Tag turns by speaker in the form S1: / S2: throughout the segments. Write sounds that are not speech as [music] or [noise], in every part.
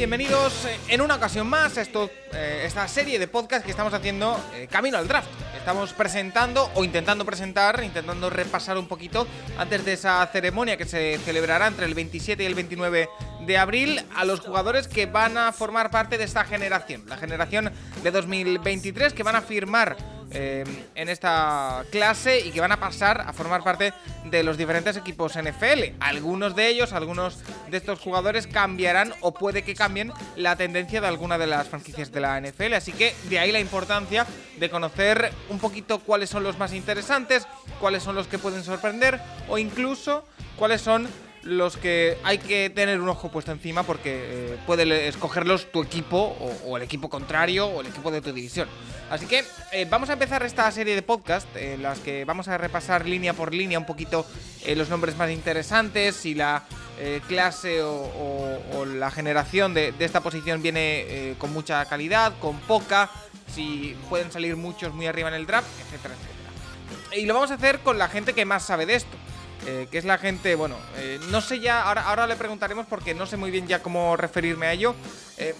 S1: Bienvenidos eh, en una ocasión más a eh, esta serie de podcast que estamos haciendo eh, Camino al Draft. Estamos presentando o intentando presentar, intentando repasar un poquito antes de esa ceremonia que se celebrará entre el 27 y el 29 de abril a los jugadores que van a formar parte de esta generación, la generación de 2023 que van a firmar eh, en esta clase y que van a pasar a formar parte de los diferentes equipos NFL. Algunos de ellos, algunos de estos jugadores cambiarán o puede que cambien la tendencia de alguna de las franquicias de la NFL. Así que de ahí la importancia de conocer un poquito cuáles son los más interesantes, cuáles son los que pueden sorprender o incluso cuáles son los que hay que tener un ojo puesto encima porque eh, puede escogerlos tu equipo o, el equipo contrario o el equipo de tu división. Así que eh, vamos a empezar esta serie de podcast en las que vamos a repasar línea por línea un poquito eh, los nombres más interesantes, si la eh, clase o, la generación de, de esta posición viene con mucha calidad, con poca, si pueden salir muchos muy arriba en el draft, etcétera, etcétera. Y lo vamos a hacer con la gente que más sabe de esto. Eh, que es la gente, bueno, eh, no sé ya, ahora, ahora le preguntaremos porque no sé muy bien ya cómo referirme a ello. Eh,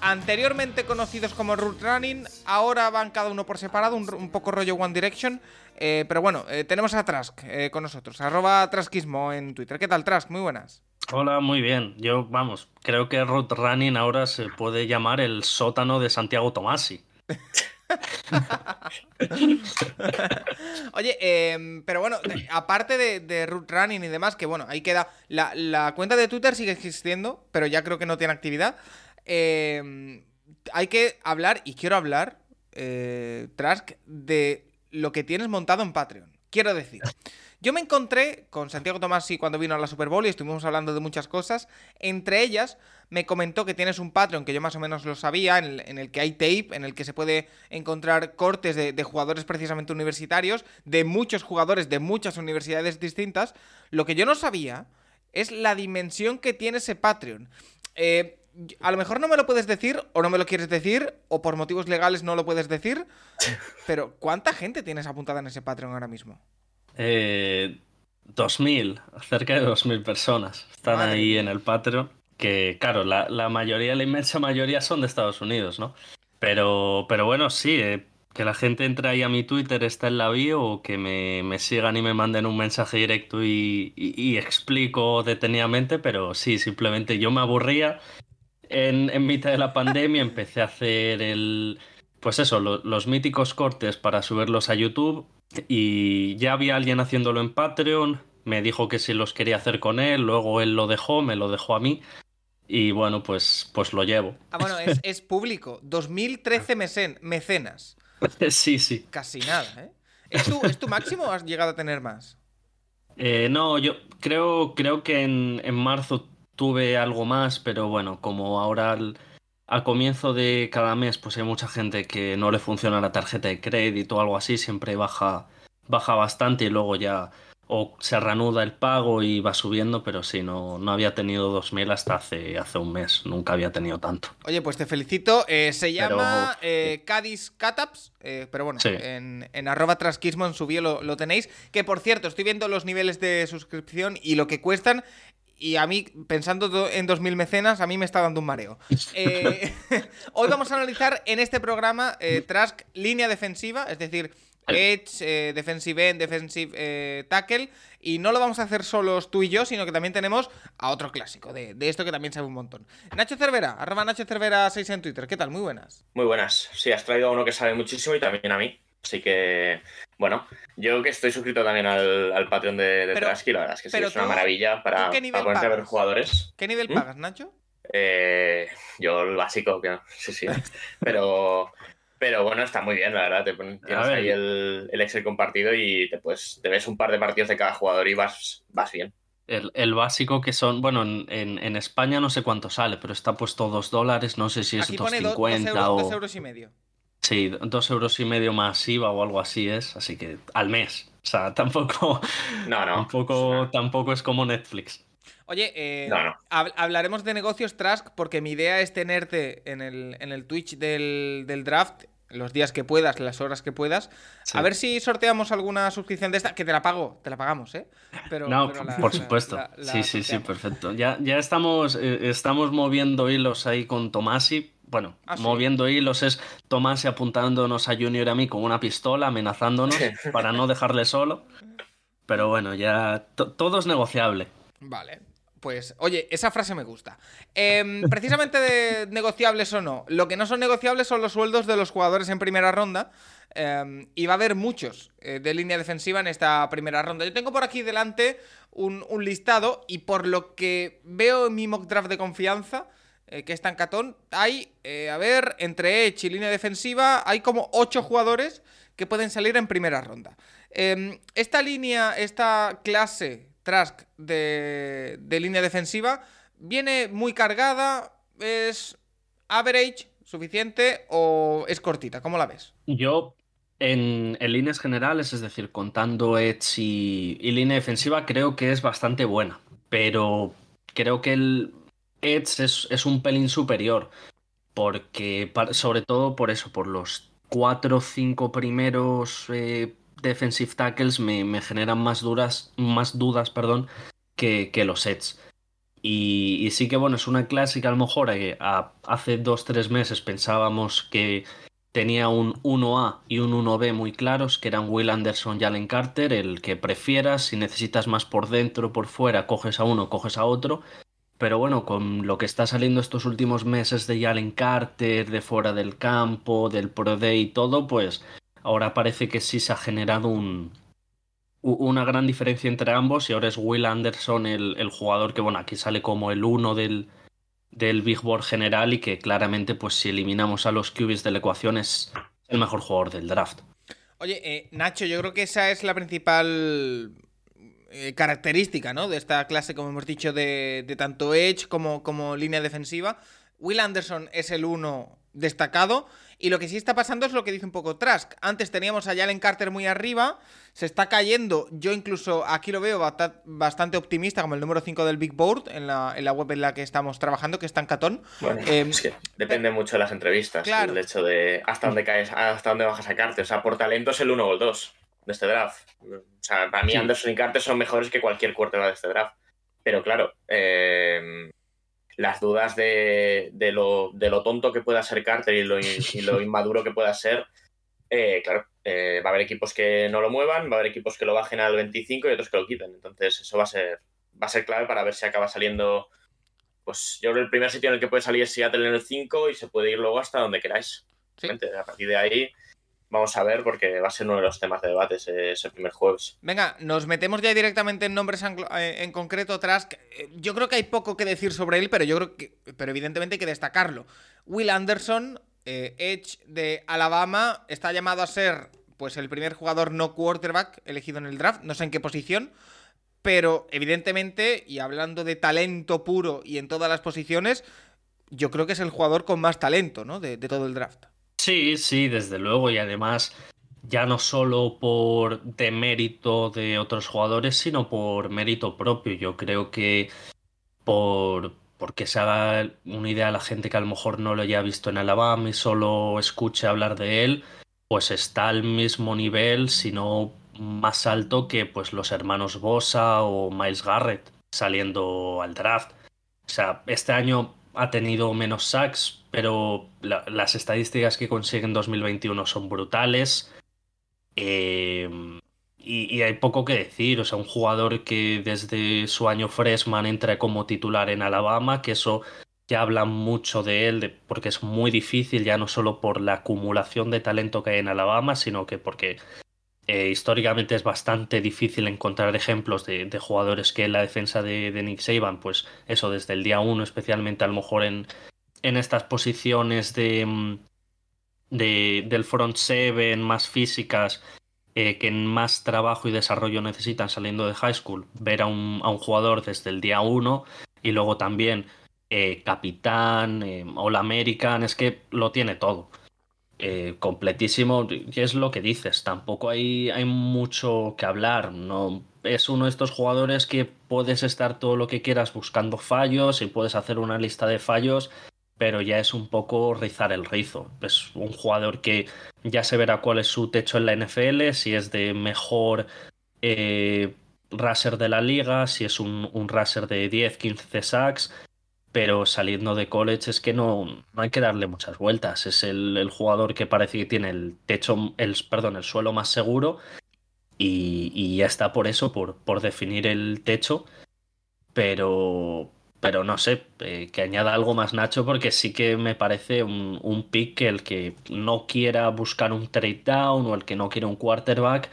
S1: anteriormente conocidos como Root Running, ahora van cada uno por separado, un, un poco rollo One Direction. Eh, pero bueno, eh, tenemos a Trask eh, con nosotros, arroba Traskismo en Twitter. ¿Qué tal, Trask? Muy buenas.
S2: Hola, muy bien. Yo, vamos, creo que Root Running ahora se puede llamar el sótano de Santiago Tomasi. [laughs] [laughs]
S1: Oye, eh, pero bueno, aparte de, root running y demás, que bueno, ahí queda. La, cuenta de Twitter sigue existiendo, pero ya creo que no tiene actividad. Eh, hay que hablar, y quiero hablar, eh, Trask, de lo que tienes montado en Patreon. Quiero decir. Yo me encontré con Santiago Tomasi cuando vino a la Super Bowl y estuvimos hablando de muchas cosas. Entre ellas, me comentó que tienes un Patreon que yo más o menos lo sabía, en el, que hay tape, en el que se puede encontrar cortes de, de, jugadores precisamente universitarios, de muchos jugadores de muchas universidades distintas. Lo que yo no sabía es la dimensión que tiene ese Patreon. Eh, a lo mejor no me lo puedes decir o no me lo quieres decir o por motivos legales no lo puedes decir, pero ¿cuánta gente tienes apuntada en ese Patreon ahora mismo?
S2: Eh, 2.000, cerca de 2.000 personas están Madre ahí en el Patreon. Que, claro, la, la, mayoría, la inmensa mayoría son de Estados Unidos, ¿no? Pero, pero bueno, sí, eh, que la gente entre ahí a mi Twitter, está en la bio, o que me, me sigan y me manden un mensaje directo y, y, y, explico detenidamente, pero sí, simplemente yo me aburría. En, en mitad de la pandemia [laughs] empecé a hacer el. Pues eso, lo, los míticos cortes para subirlos a YouTube y ya había alguien haciéndolo en Patreon, me dijo que si los quería hacer con él, luego él lo dejó, me lo dejó a mí y bueno, pues, pues lo llevo.
S1: Ah, bueno, es, es público, 2013 mecen mecenas. [laughs]
S2: sí, sí.
S1: Casi nada, ¿eh? ¿Es tu, ¿Es tu máximo o has llegado a tener más?
S2: Eh, no, yo creo, creo que en, en, marzo tuve algo más, pero bueno, como ahora... El a comienzo de cada mes pues hay mucha gente que no le funciona la tarjeta de crédito o algo así, siempre baja, baja bastante y luego ya o se reanuda el pago y va subiendo, pero sí, no, no había tenido 2.000 hasta hace, hace un mes, nunca había tenido tanto.
S1: Oye, pues te felicito, eh, se llama pero, eh, Cádiz Cataps, eh, pero bueno,
S2: sí.
S1: en, en, arroba trasquismo en su bio lo, lo tenéis, que por cierto, estoy viendo los niveles de suscripción y lo que cuestan, y a mí, pensando en 2.000 mecenas, a mí me está dando un mareo. [laughs] Eh, [laughs] hoy vamos a analizar en este programa eh, Trask línea defensiva, es decir, Edge, eh, Defensive End, Defensive eh, Tackle, y no lo vamos a hacer solos tú y yo, sino que también tenemos a otro clásico de, de esto que también sabe un montón. Nacho Cervera, arroba Nacho Cervera 6 en Twitter, ¿qué tal? Muy buenas.
S3: Muy buenas, sí, has traído a uno que sabe muchísimo y también a mí. Así que, bueno, yo que estoy suscrito también al, al Patreon de, de Trasky, la verdad es que sí, es una tú, maravilla para, para ponerte a ver jugadores.
S1: ¿Qué nivel ¿Mm? pagas, Nacho?
S3: Eh, yo el básico, que sí, sí. [laughs] Pero, Pero bueno, está muy bien, la verdad. Te pones, tienes ahí el, Excel compartido y te, pues, te ves un par de partidos de cada jugador y vas, vas bien.
S2: El, básico que son, bueno, en, España no sé cuánto sale, pero está puesto dos dólares, no sé si es 2.50 o...
S1: Dos euros y medio.
S2: Sí, dos euros y medio más IVA o algo así es, así que al mes. O sea, [laughs] tampoco.
S3: No, no.
S2: Tampoco, tampoco es como Netflix.
S1: Oye, eh, hablaremos de negocios Trask porque mi idea es tenerte en el, en el Twitch del, del draft los días que puedas, las horas que puedas. A ver si sorteamos alguna suscripción de esta, que te la pago, te la pagamos, ¿eh?
S2: Pero, no, por supuesto. sí, sí, sí, perfecto. Ya, ya estamos, eh, estamos moviendo hilos ahí con Tomasi. Bueno, ah, moviendo hilos es Tomasi apuntándonos a Junior y a mí con una pistola, amenazándonos para no dejarle solo. Pero bueno, ya todo es negociable.
S1: Vale, pues, oye, esa frase me gusta. Em, [laughs] precisamente de negociables o no, lo que no son negociables son los sueldos de los jugadores en primera ronda. Em, y va a haber muchos eh, de línea defensiva en esta primera ronda. Yo tengo por aquí delante un, listado y por lo que veo en mi mock draft de confianza, eh, que es tan catón, hay, eh, a ver, entre Edge y línea defensiva, hay como 8 jugadores que pueden salir en primera ronda. Em, esta línea, esta clase Trask de, línea defensiva viene muy cargada, es average, suficiente o es cortita, ¿cómo la ves?
S2: Yo en, líneas generales, es decir, contando Edge y, línea defensiva, creo que es bastante buena, pero creo que el Edge es, un pelín superior, porque sobre todo por eso, por los cuatro o cinco primeros eh, defensive tackles me, generan más, duras, más dudas perdón, que, los sets. Y, sí que bueno, es una clásica a lo mejor eh, hace dos, tres meses pensábamos que tenía un 1A y un 1B muy claros, que eran Will Anderson y Allen Carter, el que prefieras, si necesitas más por dentro o por fuera, coges a uno, coges a otro. Pero bueno, con lo que está saliendo estos últimos meses de Allen Carter, de fuera del campo, del Pro Day y todo, pues Ahora parece que sí se ha generado un, una gran diferencia entre ambos y ahora es Will Anderson el, jugador que, bueno, aquí sale como el uno del, del Big Board general y que claramente, pues si eliminamos a los QBs de la ecuación, es el mejor jugador del draft.
S1: Oye, eh, Nacho, yo creo que esa es la principal eh, característica, ¿no? De esta clase, como hemos dicho, de, de tanto Edge como, como línea defensiva. Will Anderson es el uno destacado y lo que sí está pasando es lo que dice un poco Trask. Antes teníamos a Jalen Carter muy arriba, se está cayendo. Yo incluso aquí lo veo bastante optimista, como el número 5 del Big Board, en la, en la web en la que estamos trabajando, que está en Catón.
S3: Bueno, em, es que depende mucho de las entrevistas. El hecho de hasta dónde caes, hasta dónde bajas a Carter. O sea, por talento es el 1 o el 2 de este draft. O sea, para mí Anderson y Carter son mejores que cualquier quarterback de este draft. Pero claro, eh, las dudas de, lo, de, lo, tonto que pueda ser Carter y lo, lo [laughs] inmaduro que pueda ser, eh, claro, eh, va a haber equipos que no lo muevan, va a haber equipos que lo bajen al 25 y otros que lo quiten. Entonces, eso va a ser, va a ser clave para ver si acaba saliendo. Pues yo creo que el primer sitio en el que puede salir es Seattle en el 5 y se puede ir luego hasta donde queráis. A partir de ahí Vamos a ver porque va a ser uno de los temas de debate ese, primer jueves.
S1: Venga, nos metemos ya directamente en nombres eh, en, concreto. Trask, eh, yo creo que hay poco que decir sobre él, pero yo creo que, pero evidentemente hay que destacarlo. Will Anderson, eh, Edge de Alabama, está llamado a ser pues el primer jugador no quarterback elegido en el draft, no sé en qué posición, pero evidentemente, y hablando de talento puro y en todas las posiciones, yo creo que es el jugador con más talento, ¿no? de todo el draft.
S2: Sí, sí, desde luego. Y además, ya no solo por mérito de otros jugadores, sino por mérito propio. Yo creo que por porque se haga una idea a la gente que a lo mejor no lo haya visto en Alabama y solo escuche hablar de él, pues está al mismo nivel, si no más alto que pues los hermanos Bosa o Miles Garrett saliendo al draft. O sea, este año ha tenido menos sacks, pero las estadísticas que consigue en 2021 son brutales. Em, y, hay poco que decir, o sea, un jugador que desde su año freshman entra como titular en Alabama, que eso ya habla mucho de él, porque es muy difícil, ya no solo por la acumulación de talento que hay en Alabama, sino que porque eh, históricamente es bastante difícil encontrar ejemplos de, jugadores que en la defensa de, Nick Saban, pues eso desde el día uno, especialmente a lo mejor en, en estas posiciones de, mm, del front seven, más físicas, eh, que más trabajo y desarrollo necesitan saliendo de high school, ver a un, a un jugador desde el día uno y luego también eh, capitán, eh, All American, es que lo tiene todo. Completísimo, y es lo que dices, tampoco hay, hay mucho que hablar, no es uno de estos jugadores que puedes estar todo lo que quieras buscando fallos y puedes hacer una lista de fallos pero ya es un poco rizar el rizo. Es un jugador que ya se verá cuál es su techo en la NFL, si es de mejor eh, raser de la liga, si es un, un raser de 10, 15 sacks, pero saliendo de college es que no, no hay que darle muchas vueltas. Es el, jugador que parece que tiene el techo, el, perdón, el suelo más seguro y, y ya está por eso, por, por definir el techo, pero pero no sé, eh, que añada algo más Nacho porque sí que me parece un, un pick que el que no quiera buscar un trade down o el que no quiera un quarterback,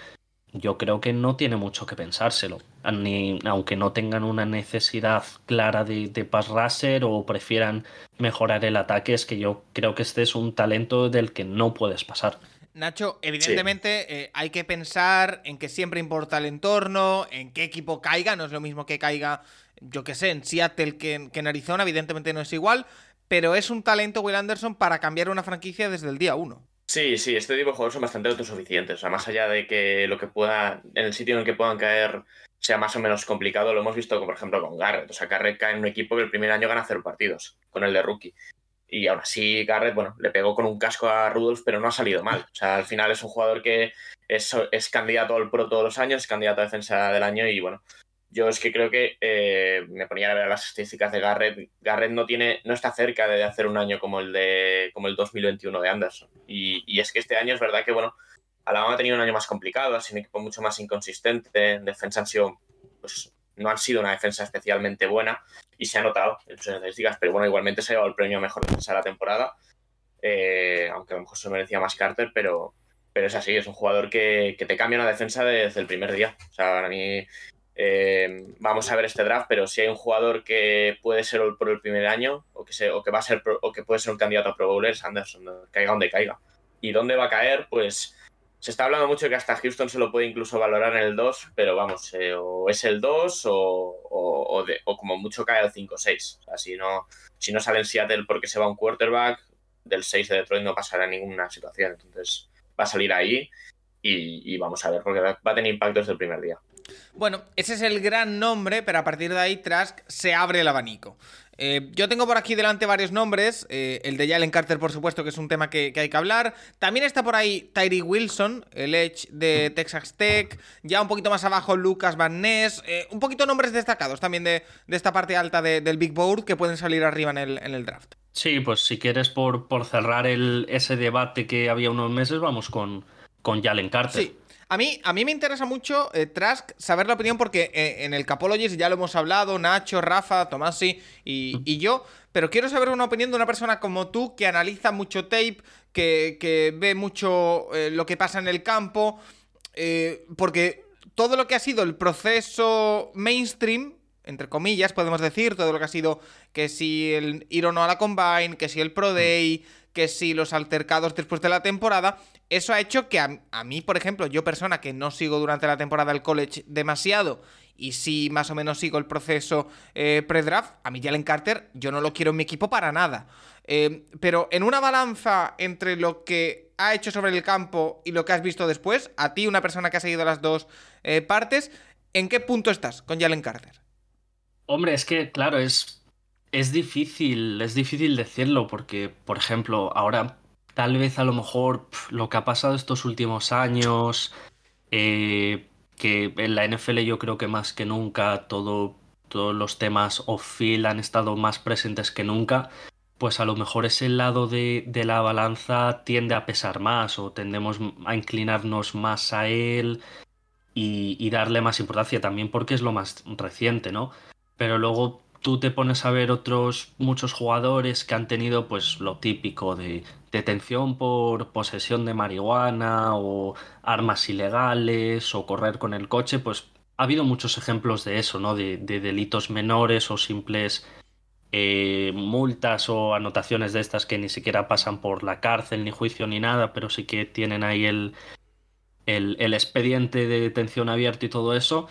S2: yo creo que no tiene mucho que pensárselo. Ni, aunque no tengan una necesidad clara de, de pass rusher o prefieran mejorar el ataque, es que yo creo que este es un talento del que no puedes pasar.
S1: Nacho, evidentemente eh, hay que pensar en que siempre importa el entorno, en qué equipo caiga, no es lo mismo que caiga yo qué sé, en Seattle que en, Arizona, evidentemente no es igual, pero es un talento Will Anderson para cambiar una franquicia desde el día uno.
S3: Sí, sí, este tipo de jugadores son bastante autosuficientes. O sea, más allá de que lo que pueda, en el sitio en el que puedan caer sea más o menos complicado, lo hemos visto, por ejemplo, con Garrett. O sea, Garrett cae en un equipo que el primer año gana cero partidos, con el de rookie. Y aún así, Garrett, bueno, le pegó con un casco a Rudolph, pero no ha salido mal. O sea, al final es un jugador que es, es candidato al pro todos los años, es candidato a defensa del año y bueno, yo es que creo que eh, me ponía a ver las estadísticas de Garrett. Garrett no tiene, no está cerca de hacer un año como el de como el 2021 de Anderson. Y, es que este año es verdad que bueno, Alabama ha tenido un año más complicado, ha sido un equipo mucho más inconsistente. En defensa han sido, pues, no han sido una defensa especialmente buena y se ha notado en sus estadísticas. Pero bueno, igualmente se ha llevado el premio mejor defensa de la temporada. Eh, aunque a lo mejor se merecía más Carter, pero, pero es así, es un jugador que, que te cambia una defensa desde el primer día. O sea, para mí eh, vamos a ver este draft, pero si hay un jugador que puede ser por el primer año o que, o que va a ser o que puede ser un candidato a Pro Bowler es Anderson, caiga donde caiga. ¿Y dónde va a caer? Pues se está hablando mucho que hasta Houston se lo puede incluso valorar en el 2, pero vamos, eh, o es el 2 o, como mucho cae al 5-6. O sea, si no, si no sale en Seattle porque se va un quarterback, del 6 de Detroit no pasará ninguna situación. Entonces va a salir ahí y, y vamos a ver, porque va a tener impacto desde el primer día.
S1: Bueno, ese es el gran nombre, pero a partir de ahí Trask se abre el abanico. Eh, yo tengo por aquí delante varios nombres. Eh, el de Jalen Carter, por supuesto, que es un tema que, hay que hablar. También está por ahí Tyree Wilson, el Edge de Texas Tech. Ya un poquito más abajo, Lucas Van Ness. Eh, un poquito nombres destacados también de, esta parte alta del Big Board que pueden salir arriba en el, draft.
S2: Sí, pues si quieres, por, por cerrar el, ese debate que había unos meses, vamos con, con Jalen Carter.
S1: Sí. A mí, a mí me interesa mucho, eh, Trask, saber la opinión porque eh, en el Capologist ya lo hemos hablado, Nacho, Rafa, Tomasi y, y, yo, pero quiero saber una opinión de una persona como tú que analiza mucho tape, que, ve mucho eh, lo que pasa en el campo, porque todo lo que ha sido el proceso mainstream, entre comillas, podemos decir, todo lo que ha sido que si el ir o no a la Combine, que si el Pro Day, que si los altercados después de la temporada, eso ha hecho que a, mí, por ejemplo, yo persona que no sigo durante la temporada el college demasiado y sí más o menos sigo el proceso eh, pre-draft, a mí Jalen Carter yo no lo quiero en mi equipo para nada. Eh, pero en una balanza entre lo que ha hecho sobre el campo y lo que has visto después, a ti, una persona que ha seguido las dos eh, partes, ¿en qué punto estás con Jalen Carter?
S2: Hombre, es que, claro, es, es difícil, es difícil decirlo porque, por ejemplo, ahora tal vez a lo mejor lo que ha pasado estos últimos años, eh, que en la NFL yo creo que más que nunca todo, todos los temas off-field han estado más presentes que nunca, pues a lo mejor ese lado de, la balanza tiende a pesar más o tendemos a inclinarnos más a él y darle más importancia también porque es lo más reciente, ¿no? Pero luego tú te pones a ver otros muchos jugadores que han tenido pues lo típico de detención por posesión de marihuana o armas ilegales o correr con el coche, pues ha habido muchos ejemplos de eso, ¿no? De, delitos menores o simples eh, multas o anotaciones de estas que ni siquiera pasan por la cárcel, ni juicio, ni nada, pero sí que tienen ahí el, el, expediente de detención abierto y todo eso.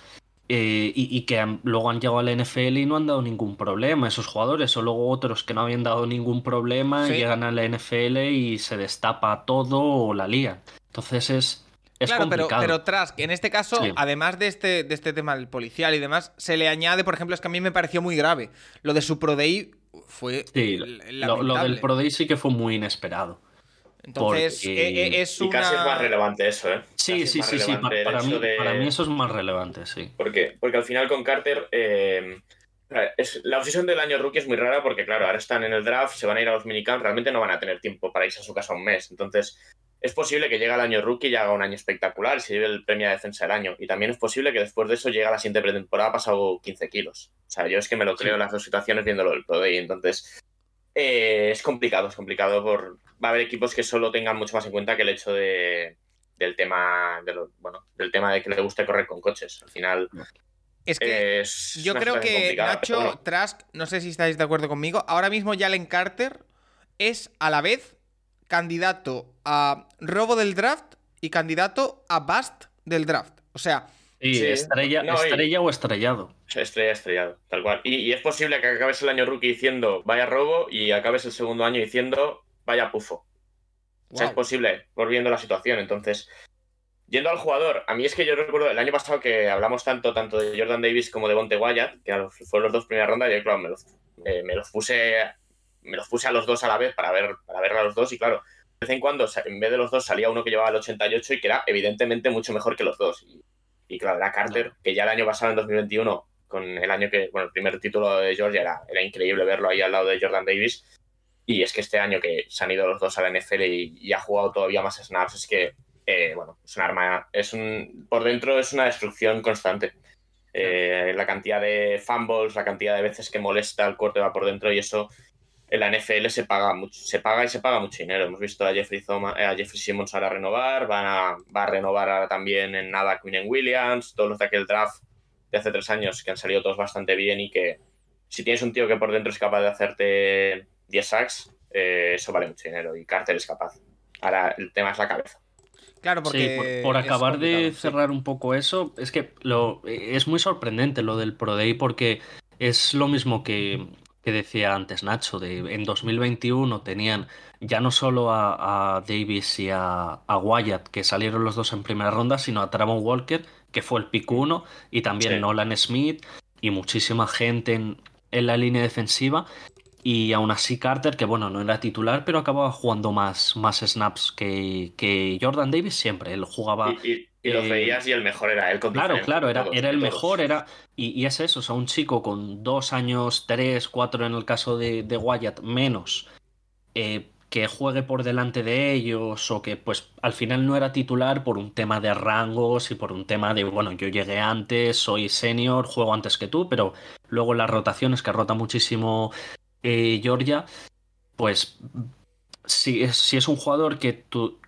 S2: Eh, y, que luego han llegado al NFL y no han dado ningún problema esos jugadores, o luego otros que no habían dado ningún problema llegan a la NFL y se destapa todo o la lía. Entonces es,
S1: claro, pero, pero Trask, en este caso, además de este, de este tema del policial y demás, se le añade, por ejemplo, es que a mí me pareció muy grave. Lo de su Pro Day fue.
S2: Sí, lo, lo, del Pro Day sí que fue muy inesperado.
S1: Entonces, e, e, es una...
S3: Y casi es más relevante eso, ¿eh?
S2: Sí, sí, sí, sí. Para, mí, eso es más relevante, sí.
S3: ¿Por qué? Porque al final con Carter. Eh, es, la obsesión del año rookie es muy rara porque, claro, ahora están en el draft, se van a ir a los minicamps, realmente no van a tener tiempo para irse a su casa un mes. Entonces, es posible que llegue el año rookie y haga un año espectacular y se lleve el premio de defensa del año. Y también es posible que después de eso llegue a la siguiente pretemporada pasado 15 kilos. O sea, yo es que me lo creo en las dos situaciones viéndolo del Pro Day. Entonces, eh, es complicado, es complicado. por Va a haber equipos que solo tengan mucho más en cuenta que el hecho de, del tema de bueno, del tema de que le guste correr con coches. Al final.
S1: Es que yo creo que Nacho Trask, no sé si estáis de acuerdo conmigo, ahora mismo Jalen Carter es a la vez candidato a robo del draft y candidato a bust del draft. O sea.
S2: estrella, estrella o estrellado.
S3: Estrella, estrellado, tal cual. Y, es posible que acabes el año rookie diciendo vaya robo y acabes el segundo año diciendo vaya pufo. O sea, es posible, volviendo a la situación. Entonces, yendo al jugador, a mí es que yo recuerdo el año pasado que hablamos tanto, tanto de Jordan Davis como de Bonte Wyatt, que fueron los dos primeras rondas, y yo, claro, me los, eh, me los puse me los puse a los dos a la vez para ver, para ver a los dos y claro, de vez en cuando en vez de los dos salía uno que llevaba el 88 y que era evidentemente mucho mejor que los dos. Y, claro, era Carter, que ya el año pasado, en 2021, con el año que, bueno, el primer título de Georgia era, era increíble verlo ahí al lado de Jordan Davis. Y es que este año que se han ido los dos a la NFL y, ha jugado todavía más snaps, es que, eh, bueno, es un arma, es un, por dentro es una destrucción constante. Eh, la cantidad de fumbles, la cantidad de veces que molesta el corte va por dentro y eso en la NFL se paga mucho, se paga y se paga mucho dinero. Hemos visto a Jeffrey, eh, a Jeffrey Simmons ahora renovar, van a, va a renovar ahora también en nada Quinn Williams, todos los de aquel draft de hace tres años que han salido todos bastante bien y que si tienes un tío que por dentro es capaz de hacerte 10 sacks, eh, eso vale mucho dinero y Carter es capaz. Ahora el tema es la cabeza.
S1: Claro, porque.
S2: por, acabar de cerrar un poco eso, es que lo, es muy sorprendente lo del Pro Day porque es lo mismo que que decía antes Nacho, de en 2021 tenían ya no solo a, Davis y a, Wyatt, que salieron los dos en primera ronda, sino a Travon Walker, que fue el pick 1, y también Nolan Smith y muchísima gente en, la línea defensiva. Y aún así Carter, que bueno, no era titular, pero acababa jugando más, más snaps que, que Jordan Davis siempre. Él jugaba...
S3: Y lo veías y el mejor era él.
S2: claro, claro, era, era el mejor, era... Y, y, es eso, o sea, un chico con dos años, tres, cuatro en el caso de, de Wyatt, menos, eh, que juegue por delante de ellos o que pues al final no era titular por un tema de rangos y por un tema de, bueno, yo llegué antes, soy senior, juego antes que tú, pero luego las rotaciones, que rota muchísimo eh, Georgia, pues si es, si es un jugador que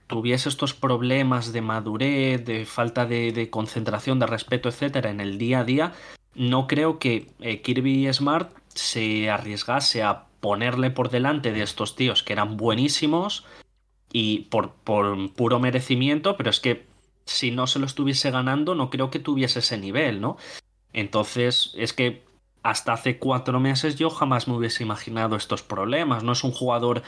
S2: tuviese estos problemas de madurez, de falta de, concentración, de respeto, etcétera, en el día a día, no creo que eh, Kirby Smart se arriesgase a ponerle por delante de estos tíos que eran buenísimos y por, puro merecimiento, pero es que si no se lo estuviese ganando, no creo que tuviese ese nivel, ¿no? Entonces, es que hasta hace cuatro meses yo jamás me hubiese imaginado estos problemas. No es un jugador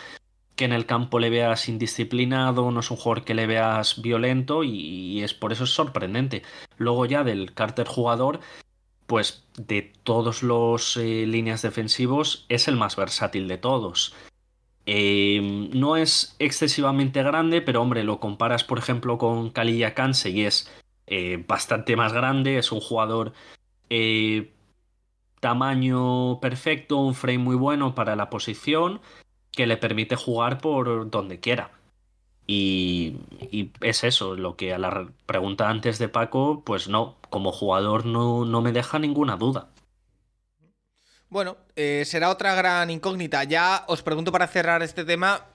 S2: que en el campo le veas indisciplinado, no es un jugador que le veas violento y, es por eso es sorprendente. Luego ya del Carter jugador, pues de todos los eh, líneas defensivos es el más versátil de todos. Em, no es excesivamente grande, pero hombre, lo comparas por ejemplo con Kalilla Kanse y es eh, bastante más grande, es un jugador eh, tamaño perfecto, un frame muy bueno para la posición que le permite jugar por donde quiera. Y, es eso, lo que a la pregunta antes de Paco, pues no, como jugador no, no me deja ninguna duda.
S1: Bueno, eh, será otra gran incógnita. Ya os pregunto para cerrar este tema,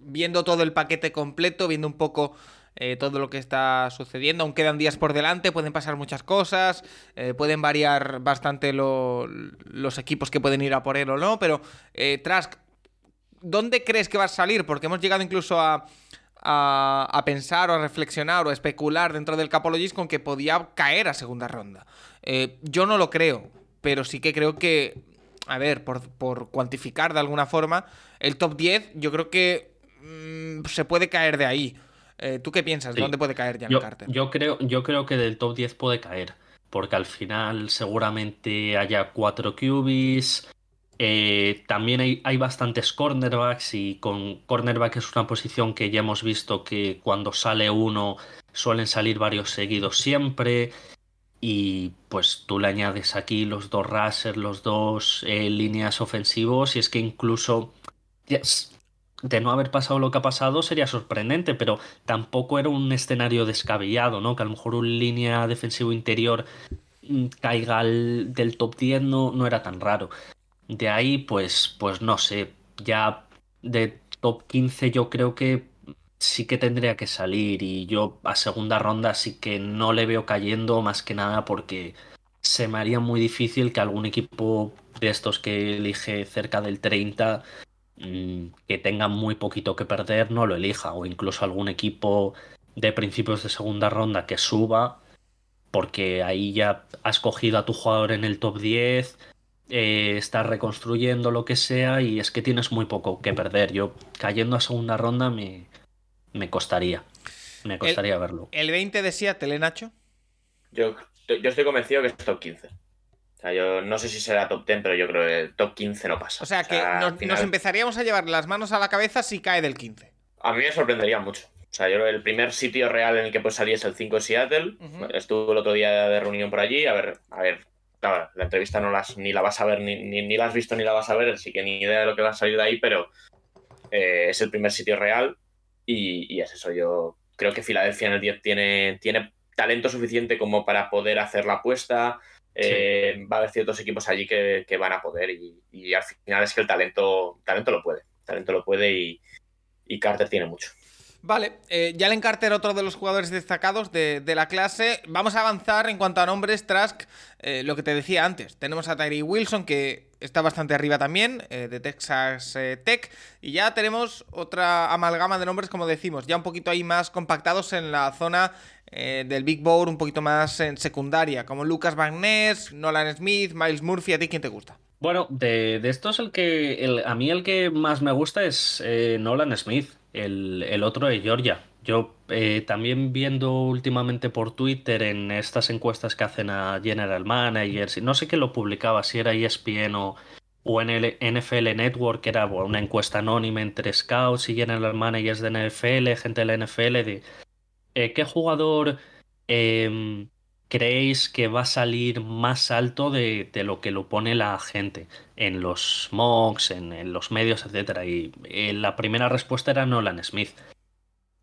S1: viendo todo el paquete completo, viendo un poco eh, todo lo que está sucediendo. Aún quedan días por delante, pueden pasar muchas cosas, eh, pueden variar bastante los equipos que pueden ir a por él o no, pero Trask, ¿dónde crees que va a salir? Porque hemos llegado incluso a, a, pensar o a reflexionar o a especular dentro del Capologist con que podía caer a segunda ronda. yo no lo creo, pero sí que creo que, a ver, por, por cuantificar de alguna forma, el top 10 yo creo que mm, se puede caer de ahí. Eh, ¿Tú qué piensas? ¿Dónde puede caer Jan
S2: yo,
S1: Carter?
S2: Yo creo, yo creo que del top 10 puede caer, porque al final seguramente haya cuatro QBs. Eh, también hay, hay, bastantes cornerbacks y con cornerback es una posición que ya hemos visto que cuando sale uno suelen salir varios seguidos siempre. Y pues tú le añades aquí los dos rushers, los dos eh, líneas ofensivos y es que incluso de no haber pasado lo que ha pasado sería sorprendente, pero tampoco era un escenario descabellado, ¿no? Que a lo mejor un línea defensivo interior mm, caiga del top 10 no, no, era tan raro. De ahí, pues, pues no sé, ya de top 15 yo creo que sí que tendría que salir y yo a segunda ronda sí que no le veo cayendo más que nada porque se me haría muy difícil que algún equipo de estos que elige cerca del 30 Mm, que tenga muy poquito que perder no lo elija. O incluso algún equipo de principios de segunda ronda que suba porque ahí ya has cogido a tu jugador en el top 10 eh, estás reconstruyendo lo que sea y es que tienes muy poco que perder yo cayendo a segunda ronda me, me costaría me costaría verlo
S1: el 20 de Seattle Nacho
S3: yo, yo estoy convencido que es top 15 sea, yo no sé si será top 10, pero yo creo que el top 15 no pasa.
S1: O sea, que nos, empezaríamos a llevar las manos a la cabeza si cae del 15.
S3: A mí me sorprendería mucho. O sea, yo creo que el primer sitio real en el que puede salir es el 5 de Seattle. Estuve el otro día de reunión por allí. A ver, a ver, claro, la entrevista no las, ni la vas a ver, ni, ni, la has visto ni la vas a ver, así que ni idea de lo que va a salir de ahí, pero eh, es el primer sitio real y, y, es eso. Yo creo que Filadelfia en el 10 tiene, tiene talento suficiente como para poder hacer la apuesta, eh, va a haber ciertos equipos allí que, van a poder y, al final es que el talento, talento lo puede, talento lo puede y, Carter tiene mucho.
S1: Vale, eh, Jalen Carter, otro de los jugadores destacados de, la clase. Vamos a avanzar en cuanto a nombres. Trask, eh, lo que te decía antes. Tenemos a Tyree Wilson, que está bastante arriba también, eh, de Texas Tech. Y ya tenemos otra amalgama de nombres, como decimos, ya un poquito ahí más compactados en la zona eh, del Big Bowl un poquito más en secundaria, como Lucas Van Ness, Nolan Smith, Miles Murphy, ¿a ti quién te gusta?
S2: Bueno, de, estos el que a mí el que más me gusta es eh, Nolan Smith, el, otro de Georgia. Yo eh, también viendo últimamente por Twitter en estas encuestas que hacen a General Managers, no sé qué lo publicaba, si era ESPN o, o en el NFL Network, que era una encuesta anónima entre scouts y general managers de NFL, gente de la NFL, de eh, ¿qué jugador em, creéis que va a salir más alto de, lo que lo pone la gente en los mocks, en, los medios, etcétera? Y eh, la primera respuesta era Nolan Smith.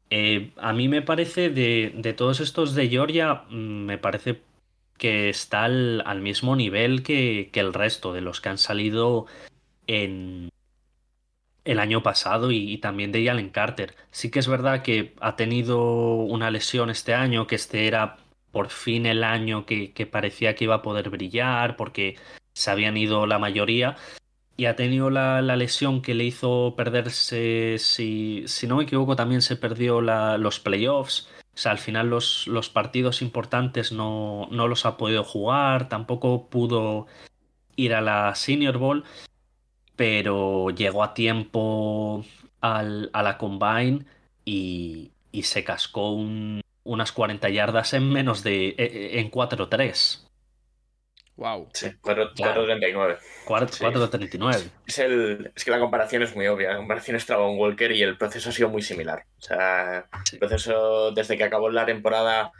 S2: Eh, a mí me parece de, todos estos de Georgia, mm, me parece que está al, mismo nivel que, que, el resto de los que han salido en, el año pasado y, también de Jalen Carter. Sí que es verdad que ha tenido una lesión este año, que este era por fin el año que, parecía que iba a poder brillar porque se habían ido la mayoría y ha tenido la, lesión que le hizo perderse, si, si no me equivoco, también se perdió los playoffs. O sea, al final los, los partidos importantes no, no, los ha podido jugar, tampoco pudo ir a la Senior Bowl pero llegó a tiempo al, a la combine y, se cascó unas 40 yardas en menos de. E, e, en 4-3.
S1: Wow.
S3: Sí, 4.39.
S2: 4.39.
S3: Es, el, es que la comparación es muy obvia. La comparación es Travon Walker y el proceso ha sido muy similar. O sea, el proceso desde que acabó la temporada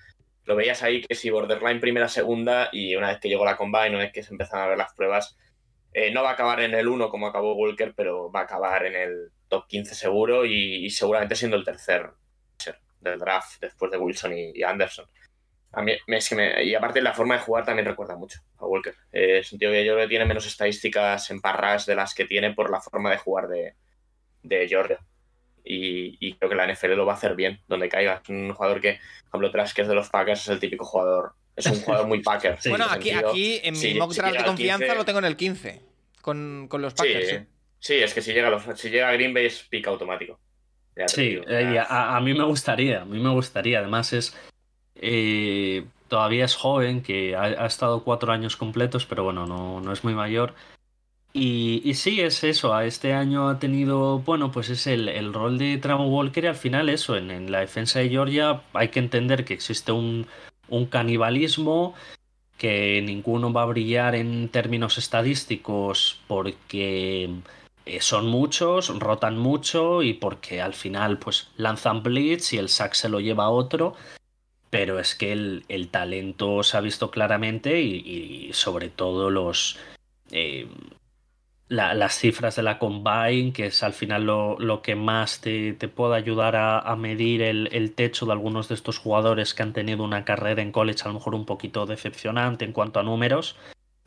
S3: lo veías ahí que si borderline primera, segunda y una vez que llegó la combine, una vez que se empezaron a ver las pruebas, eh, no va a acabar en el 1 como acabó Walker, pero va a acabar en el top 15 seguro y, seguramente siendo el tercer del draft después de Wilson y, Anderson. A mí, y aparte la forma de jugar también recuerda mucho a Walker. Eh, es un tío que yo creo que tiene menos estadísticas en parras de las que tiene por la forma de jugar de, de Georgia. y, creo que la NFL lo va a hacer bien, donde caiga. Un jugador que, por ejemplo, Trask, que es de los Packers, es el típico jugador. Es un jugador muy [laughs] Packer.
S1: bueno, aquí, aquí en mi mock draft de confianza lo tengo en el 15, con, con los Packers.
S3: Sí, es que si llega, los, si llega a Green Bay es pick automático.
S2: Sí, eh, a, mí me gustaría, a mí me gustaría. Además es... Eh, todavía es joven, que ha, estado cuatro años completos, pero bueno, no, no es muy mayor. Y, y, sí, es eso. A este año ha tenido, bueno, pues es el, el rol de Tramo Walker y al final eso, en, en, la defensa de Georgia hay que entender que existe un, un canibalismo, que ninguno va a brillar en términos estadísticos porque eh, son muchos, rotan mucho y porque al final pues lanzan blitz y el sack se lo lleva a otro. Pero es que el, talento se ha visto claramente y, sobre todo los eh, las cifras de la Combine, que es al final lo, que más te, puede ayudar a, medir el, techo de algunos de estos jugadores que han tenido una carrera en college a lo mejor un poquito decepcionante en cuanto a números,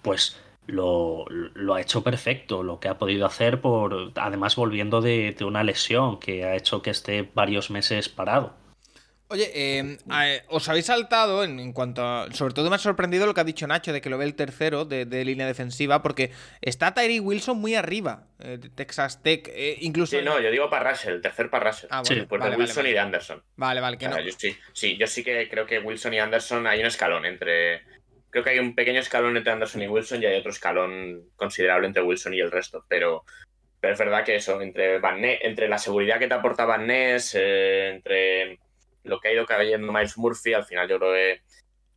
S2: pues lo, ha hecho perfecto, lo que ha podido hacer, por además volviendo de una lesión que ha hecho que esté varios meses parado.
S1: Oye, em, os habéis saltado en, cuanto a. Sobre todo me ha sorprendido lo que ha dicho Nacho de que lo ve el tercero de, línea defensiva, porque está Tyree Wilson muy arriba eh, de Texas Tech. Eh, incluso.
S3: Sí, no, yo digo para Russell, el tercer para Russell. Ah, bueno, de Wilson y de Anderson.
S1: Vale, vale, que no.
S3: Yo sí, sí, yo sí que creo que Wilson y Anderson hay un escalón entre. Creo que hay un pequeño escalón entre Anderson y Wilson y hay otro escalón considerable entre Wilson y el resto, pero. Pero es verdad que eso, entre, Van entre la seguridad que te aporta Van Ness, eh, entre lo que ha ido cayendo Miles Murphy, al final yo creo que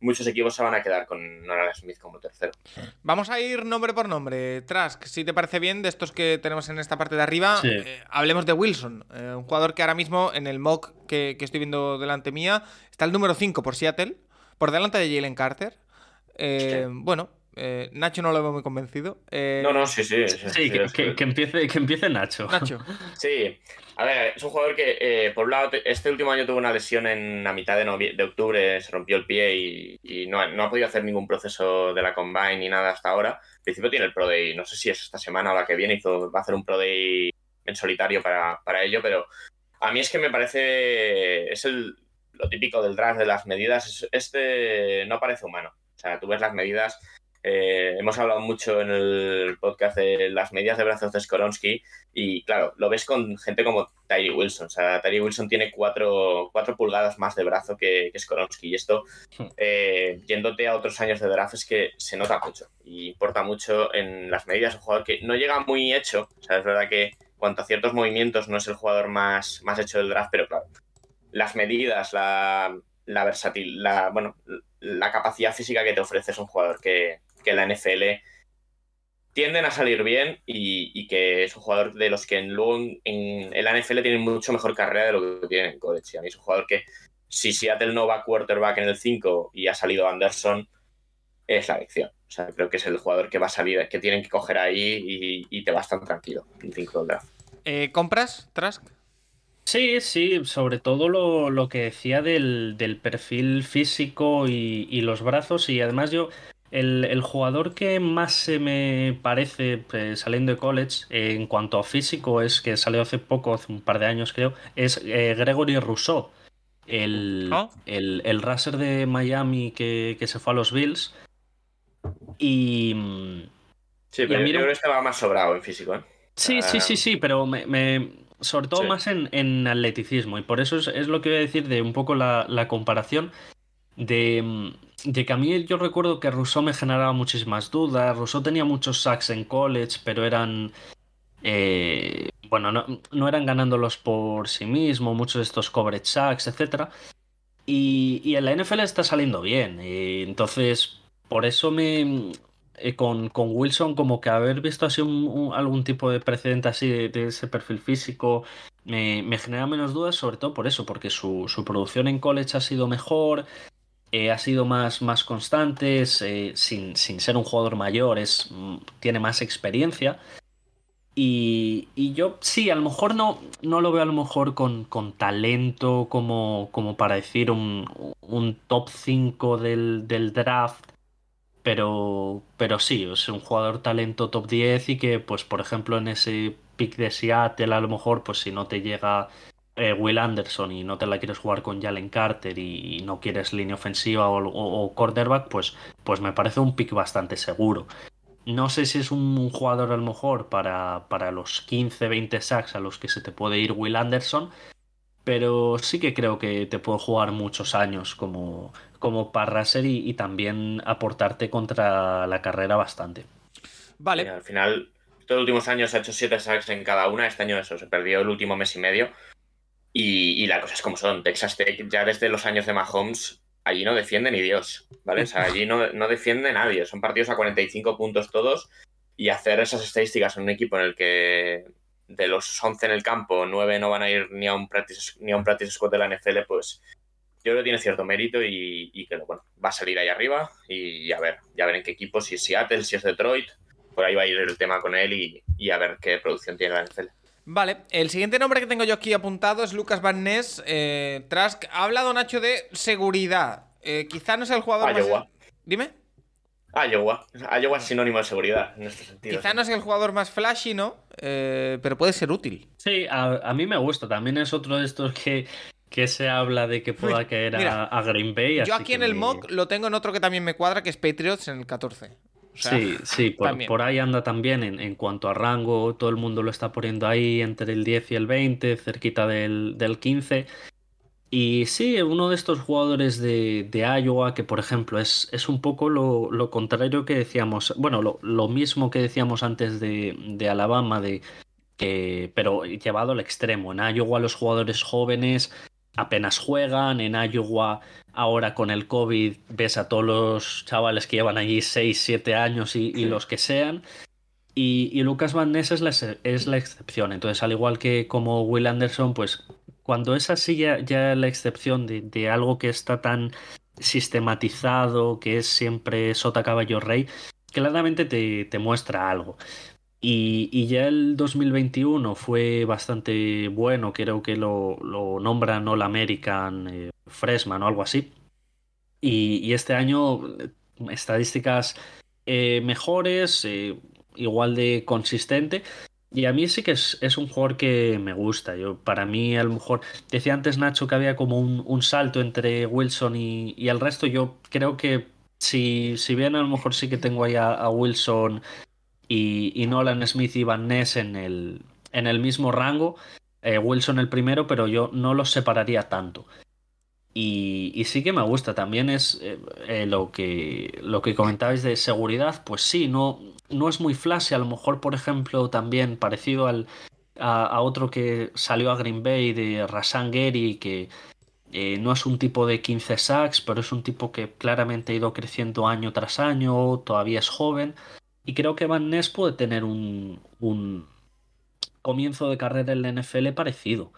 S3: muchos equipos se van a quedar con Nolan Smith como tercero.
S1: Vamos a ir nombre por nombre. Trask, si te parece bien, de estos que tenemos en esta parte de arriba, eh, hablemos de Wilson, eh, un jugador que ahora mismo en el mock que, estoy viendo delante mía está el número 5 por Seattle, por delante de Jalen Carter. Eh, bueno, Nacho no lo veo muy convencido.
S3: no, no, sí, sí.
S2: Sí, que, empiece, que empiece Nacho.
S1: Nacho. [laughs]
S3: sí, a ver, es un jugador que, eh, por un lado, este último año tuvo una lesión en la mitad de, de octubre, se rompió el pie y, no, ha podido hacer ningún proceso de la Combine ni nada hasta ahora. Al principio tiene el Pro Day, no sé si es esta semana o la que viene, hizo, va a hacer un Pro Day en solitario para, ello, pero a mí es que me parece, es el, lo típico del draft de las medidas, este no parece humano. O sea, tú ves las medidas eh, hemos hablado mucho en el podcast de las medidas de brazos de Skoronsky y claro, lo ves con gente como Tyree Wilson. O sea, Tyree Wilson tiene cuatro, pulgadas más de brazo que, que Skoronsky y esto, hmm. eh, yéndote a otros años de draft, es que se nota mucho y importa mucho en las medidas. Un jugador que no llega muy hecho, o sea, es verdad que cuanto a ciertos movimientos no es el jugador más, más hecho del draft, pero claro, las medidas, la, la versatil, la, bueno, la capacidad física que te ofrece es un jugador que, que la NFL tienden a salir bien y, que es un jugador de los que luego en, en, la NFL tienen mucho mejor carrera de lo que tienen en college. A mí es un jugador que si Seattle no va quarterback en el 5 y ha salido Anderson, es la elección. O sea, creo que es el jugador que va a salir, que tienen que coger ahí y, te va a estar tranquilo en 5 draft.
S1: Eh, ¿Compras, Trask?
S2: Sí, sí, sobre todo lo, que decía del, perfil físico y, y, los brazos. Y además yo el, jugador que más se me parece pues, saliendo de college en cuanto a físico es que salió hace poco, hace un par de años creo, es eh, Gregory Rousseau, el, ¿Ah? el, el raser de Miami que, se fue a los Bills. Y.
S3: Sí, pero yo creo que estaba más sobrado en físico, ¿eh?
S2: Sí, sí, sí, sí, pero me, sobre todo más en, atleticismo. Y por eso es, lo que voy a decir de un poco la, la comparación de de que a mí yo recuerdo que Rousseau me generaba muchísimas dudas. Rousseau tenía muchos sacks en college, pero eran. Eh, bueno, no, eran ganándolos por sí mismo, muchos de estos coverage sacks, etc. Y, en la NFL está saliendo bien. Y entonces, por eso me. Eh, con, Wilson, como que haber visto así algún tipo de precedente así de, ese perfil físico, me, genera menos dudas, sobre todo por eso, porque su, su producción en college ha sido mejor, eh, ha sido más, más constante, eh, sin, ser un jugador mayor, es, mm, tiene más experiencia. Y, yo sí, a lo mejor no, no lo veo a lo mejor con, con talento como, como para decir un, top 5 del, draft, pero, pero sí, es un jugador talento top 10 y que, pues, por ejemplo, en ese pick de Seattle, a lo mejor, pues si no te llega eh, Will Anderson y no te la quieres jugar con Jalen Carter y, no quieres línea ofensiva o, o, quarterback, pues, pues me parece un pick bastante seguro. No sé si es un jugador a lo mejor para, para los 15, 20 sacks a los que se te puede ir Will Anderson, pero sí que creo que te puedo jugar muchos años como, como parraser y, y también aportarte contra la carrera bastante.
S3: Vale. al final, todos los últimos años ha hecho 7 sacks en cada una. Este año eso, se perdió el último mes y medio. Y, la cosa es como son. Texas Tech, ya desde los años de Mahomes, allí no defiende ni Dios, ¿vale? O sea, allí no, no defiende nadie. Son partidos a 45 puntos todos. Y hacer esas estadísticas en un equipo en el que de los 11 en el campo, 9 no van a ir ni a un practice, ni a un practice squad de la NFL, pues yo creo que tiene cierto mérito y, que bueno, va a salir ahí arriba y a ver, ya ver en qué equipo, si es Seattle, si es Detroit, por ahí va a ir el tema con él y, a ver qué producción tiene la NFL.
S1: Vale, el siguiente nombre que tengo yo aquí apuntado es Lucas Van Ness. Eh, Trask, ha hablado Nacho de seguridad. Eh, quizá no sea el jugador
S3: más...
S1: Dime.
S3: Iowa. Iowa es sinónimo de seguridad en este sentido.
S1: Quizá no sea el jugador más flashy, ¿no? Eh, pero puede ser útil.
S2: Sí, a, mí me gusta. También es otro de estos que, que se habla de que pueda caer a, Green Bay.
S1: Yo aquí en el mock lo tengo en otro que también me cuadra, que es Patriots en el 14
S2: sí, sí, por, ahí anda también en, cuanto a rango, todo el mundo lo está poniendo ahí entre el 10 y el 20, cerquita del, 15. Y sí, uno de estos jugadores de, Iowa, que por ejemplo es, es un poco lo, contrario que decíamos, bueno, lo, mismo que decíamos antes de, Alabama, de que, pero llevado al extremo. En Iowa los jugadores jóvenes apenas juegan, en Iowa ahora con el COVID ves a todos los chavales que llevan allí 6, 7 años y, los que sean. Y, Lucas Van Ness es la, es la, excepción. Entonces, al igual que como Will Anderson, pues cuando es así ya, ya la excepción de, algo que está tan sistematizado, que es siempre sota caballo rey, claramente te, te muestra algo. Y, ya el 2021 fue bastante bueno, creo que lo, lo nombran All American eh, Freshman o algo así. Y, este año estadísticas eh, mejores, eh, igual de consistente. Y a mí sí que es, un jugador que me gusta. Yo, para mí, a lo mejor, decía antes Nacho que había como un, salto entre Wilson y, el resto. Yo creo que si, si bien a lo mejor sí que tengo ahí a Wilson y, Nolan Smith y Van Ness en el, en el mismo rango. Eh, Wilson el primero, pero yo no los separaría tanto. Y, sí que me gusta. También es eh, eh, lo, que, lo que comentabais de seguridad. Pues sí, no, no es muy flashy. A lo mejor, por ejemplo, también parecido al, a, otro que salió a Green Bay de Rasan Gary, que no es un tipo de 15 sacks, pero es un tipo que claramente ha ido creciendo año tras año, todavía es joven. Y creo que Van Ness puede tener un, comienzo de carrera en la NFL parecido.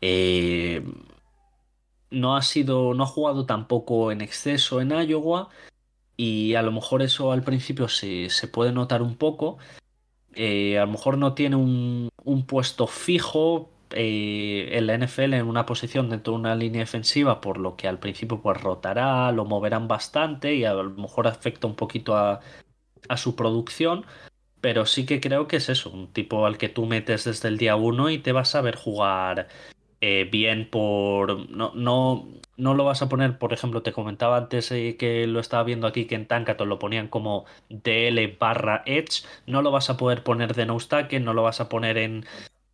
S2: Eh, no ha sido, no ha jugado tampoco en exceso en Iowa y a lo mejor eso al principio se, puede notar un poco. Eh, a lo mejor no tiene un, puesto fijo eh, en la NFL en una posición dentro de una línea defensiva, por lo que al principio pues rotará, lo moverán bastante y a lo mejor afecta un poquito a, a su producción, pero sí que creo que es eso, un tipo al que tú metes desde el día uno y te vas a ver jugar eh, bien por... No, no, no lo vas a poner, por ejemplo, te comentaba antes eh, que lo estaba viendo aquí que en Tankaton lo ponían como DL barra Edge, no lo vas a poder poner de no no lo vas a poner en,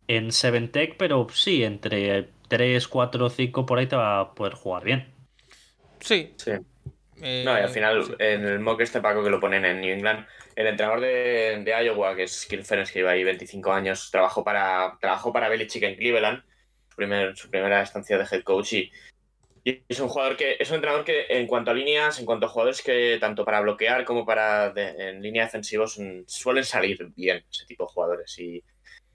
S2: en 7 pero sí, entre 3, 4, 5 por ahí te va a poder jugar bien.
S1: Sí.
S3: Sí no, y al eh, final, en el mock este Paco que lo ponen en New England, el entrenador de, Iowa, que es Kirk Ferentz, que lleva ahí 25 años, trabajó para, trabajó para Belichick en Cleveland, primer, su primera estancia de head coach, y, es un jugador que es un entrenador que en cuanto a líneas, en cuanto a jugadores que tanto para bloquear como para en línea defensiva suelen salir bien ese tipo de jugadores. Y,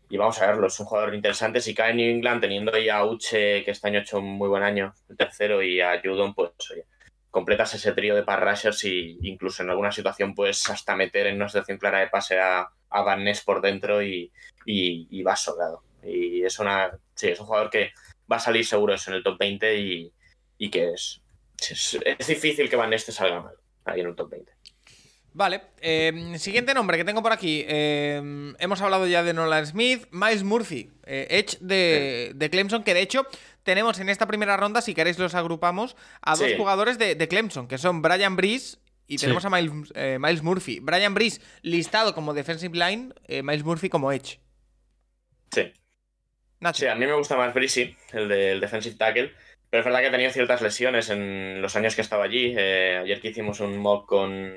S3: y vamos a verlo, es un jugador interesante. Si cae en New England teniendo ahí a Uche, que este año ha hecho un muy buen año, el tercero, y a Judon, pues oye completas ese trío de pass y incluso en alguna situación puedes hasta meter en una situación clara de pase a, a Van Ness por dentro y, y, vas sobrado. Y es una sí, es un jugador que va a salir seguro en el top 20 y, y que es, es, difícil que Van Ness te salga mal ahí en un top 20.
S1: Vale, em, siguiente nombre que tengo por aquí. Em, hemos hablado ya de Nolan Smith, Miles Murphy, eh, Edge de, Clemson, que de hecho tenemos en esta primera ronda, si queréis los agrupamos, a dos jugadores de, Clemson, que son Brian Breeze y tenemos a eh, Miles, Murphy. Brian Breeze listado como defensive line, eh, Miles Murphy como Edge.
S3: Sí. Sí, a mí me gusta más Breeze, el del defensive tackle. Pero es verdad que ha tenido ciertas lesiones en los años que estaba allí. ayer que hicimos un mock con,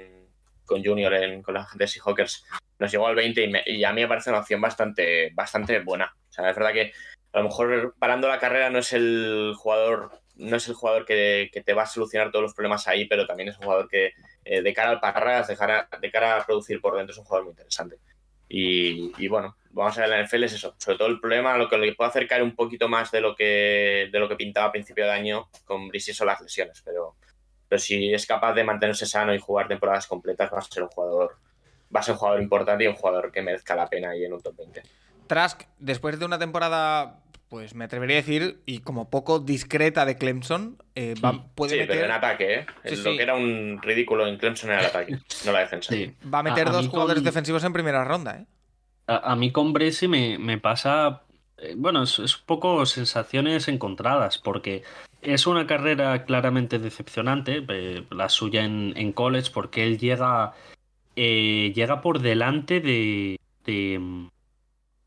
S3: con Junior con la gente de Seahawkers, nos llegó al 20 y, a mí me parece una opción bastante, bastante buena. O sea, es verdad que a lo mejor parando la carrera no es el jugador no es el jugador que, te va a solucionar todos los problemas ahí, pero también es un jugador que eh, de cara al parras, de cara a producir por dentro, es un jugador muy interesante. Y, bueno, vamos a ver la NFL es eso. Sobre todo el problema, lo que le puede acercar un poquito más de lo que, de lo que pintaba a principio de año con Brice son las lesiones, pero, pero si es capaz de mantenerse sano y jugar temporadas completas, va a ser un jugador, va a ser un jugador importante y un jugador que merezca la pena ahí en un top 20.
S1: Trask, después de una temporada, pues me atrevería a decir, y como poco discreta de Clemson, eh,
S3: puede sí, pero en ataque, ¿eh? lo que era un ridículo en Clemson era el ataque, no la defensa.
S1: Va a meter dos jugadores defensivos en primera ronda, ¿eh?
S2: A, mí con Bresi me, me pasa eh, bueno, es, un poco sensaciones encontradas, porque es una carrera claramente decepcionante, eh, la suya en, college, porque él llega, eh, llega por delante de, de,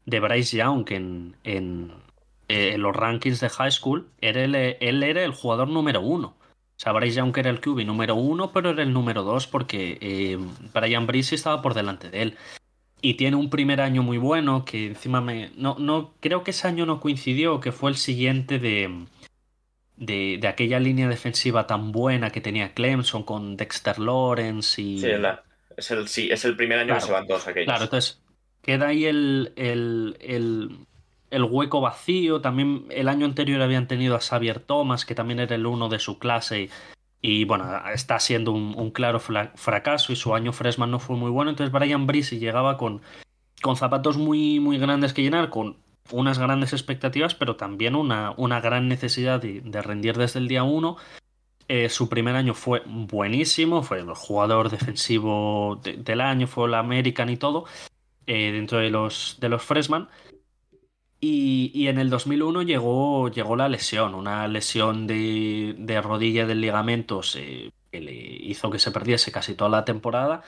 S2: de Bryce Young en, en, los rankings de high school. Era él, era el jugador número uno. O sea, Bryce Young era el QB número uno, pero era el número dos porque Brian Bryce estaba por delante de él y tiene un primer año muy bueno que encima me no no creo que ese año no coincidió que fue el siguiente de de, aquella línea defensiva tan buena que tenía Clemson con Dexter Lawrence y
S3: sí, es el sí, es el primer año que se van todos aquellos.
S2: Claro entonces queda ahí el, el, el, el, hueco vacío. También el año anterior habían tenido a Xavier Thomas que también era el uno de su clase y bueno, está siendo un, claro fracaso y su año freshman no fue muy bueno. Entonces Brian Breeze llegaba con, con zapatos muy, muy grandes que llenar, con unas grandes expectativas, pero también una, una gran necesidad de, rendir desde el día uno. Eh, su primer año fue buenísimo, fue el jugador defensivo del año, fue el American y todo, eh, dentro de los, de los freshman. Y, en el 2001 llegó, llegó la lesión, una lesión de, rodilla del ligamento que le hizo que se perdiese casi toda la temporada.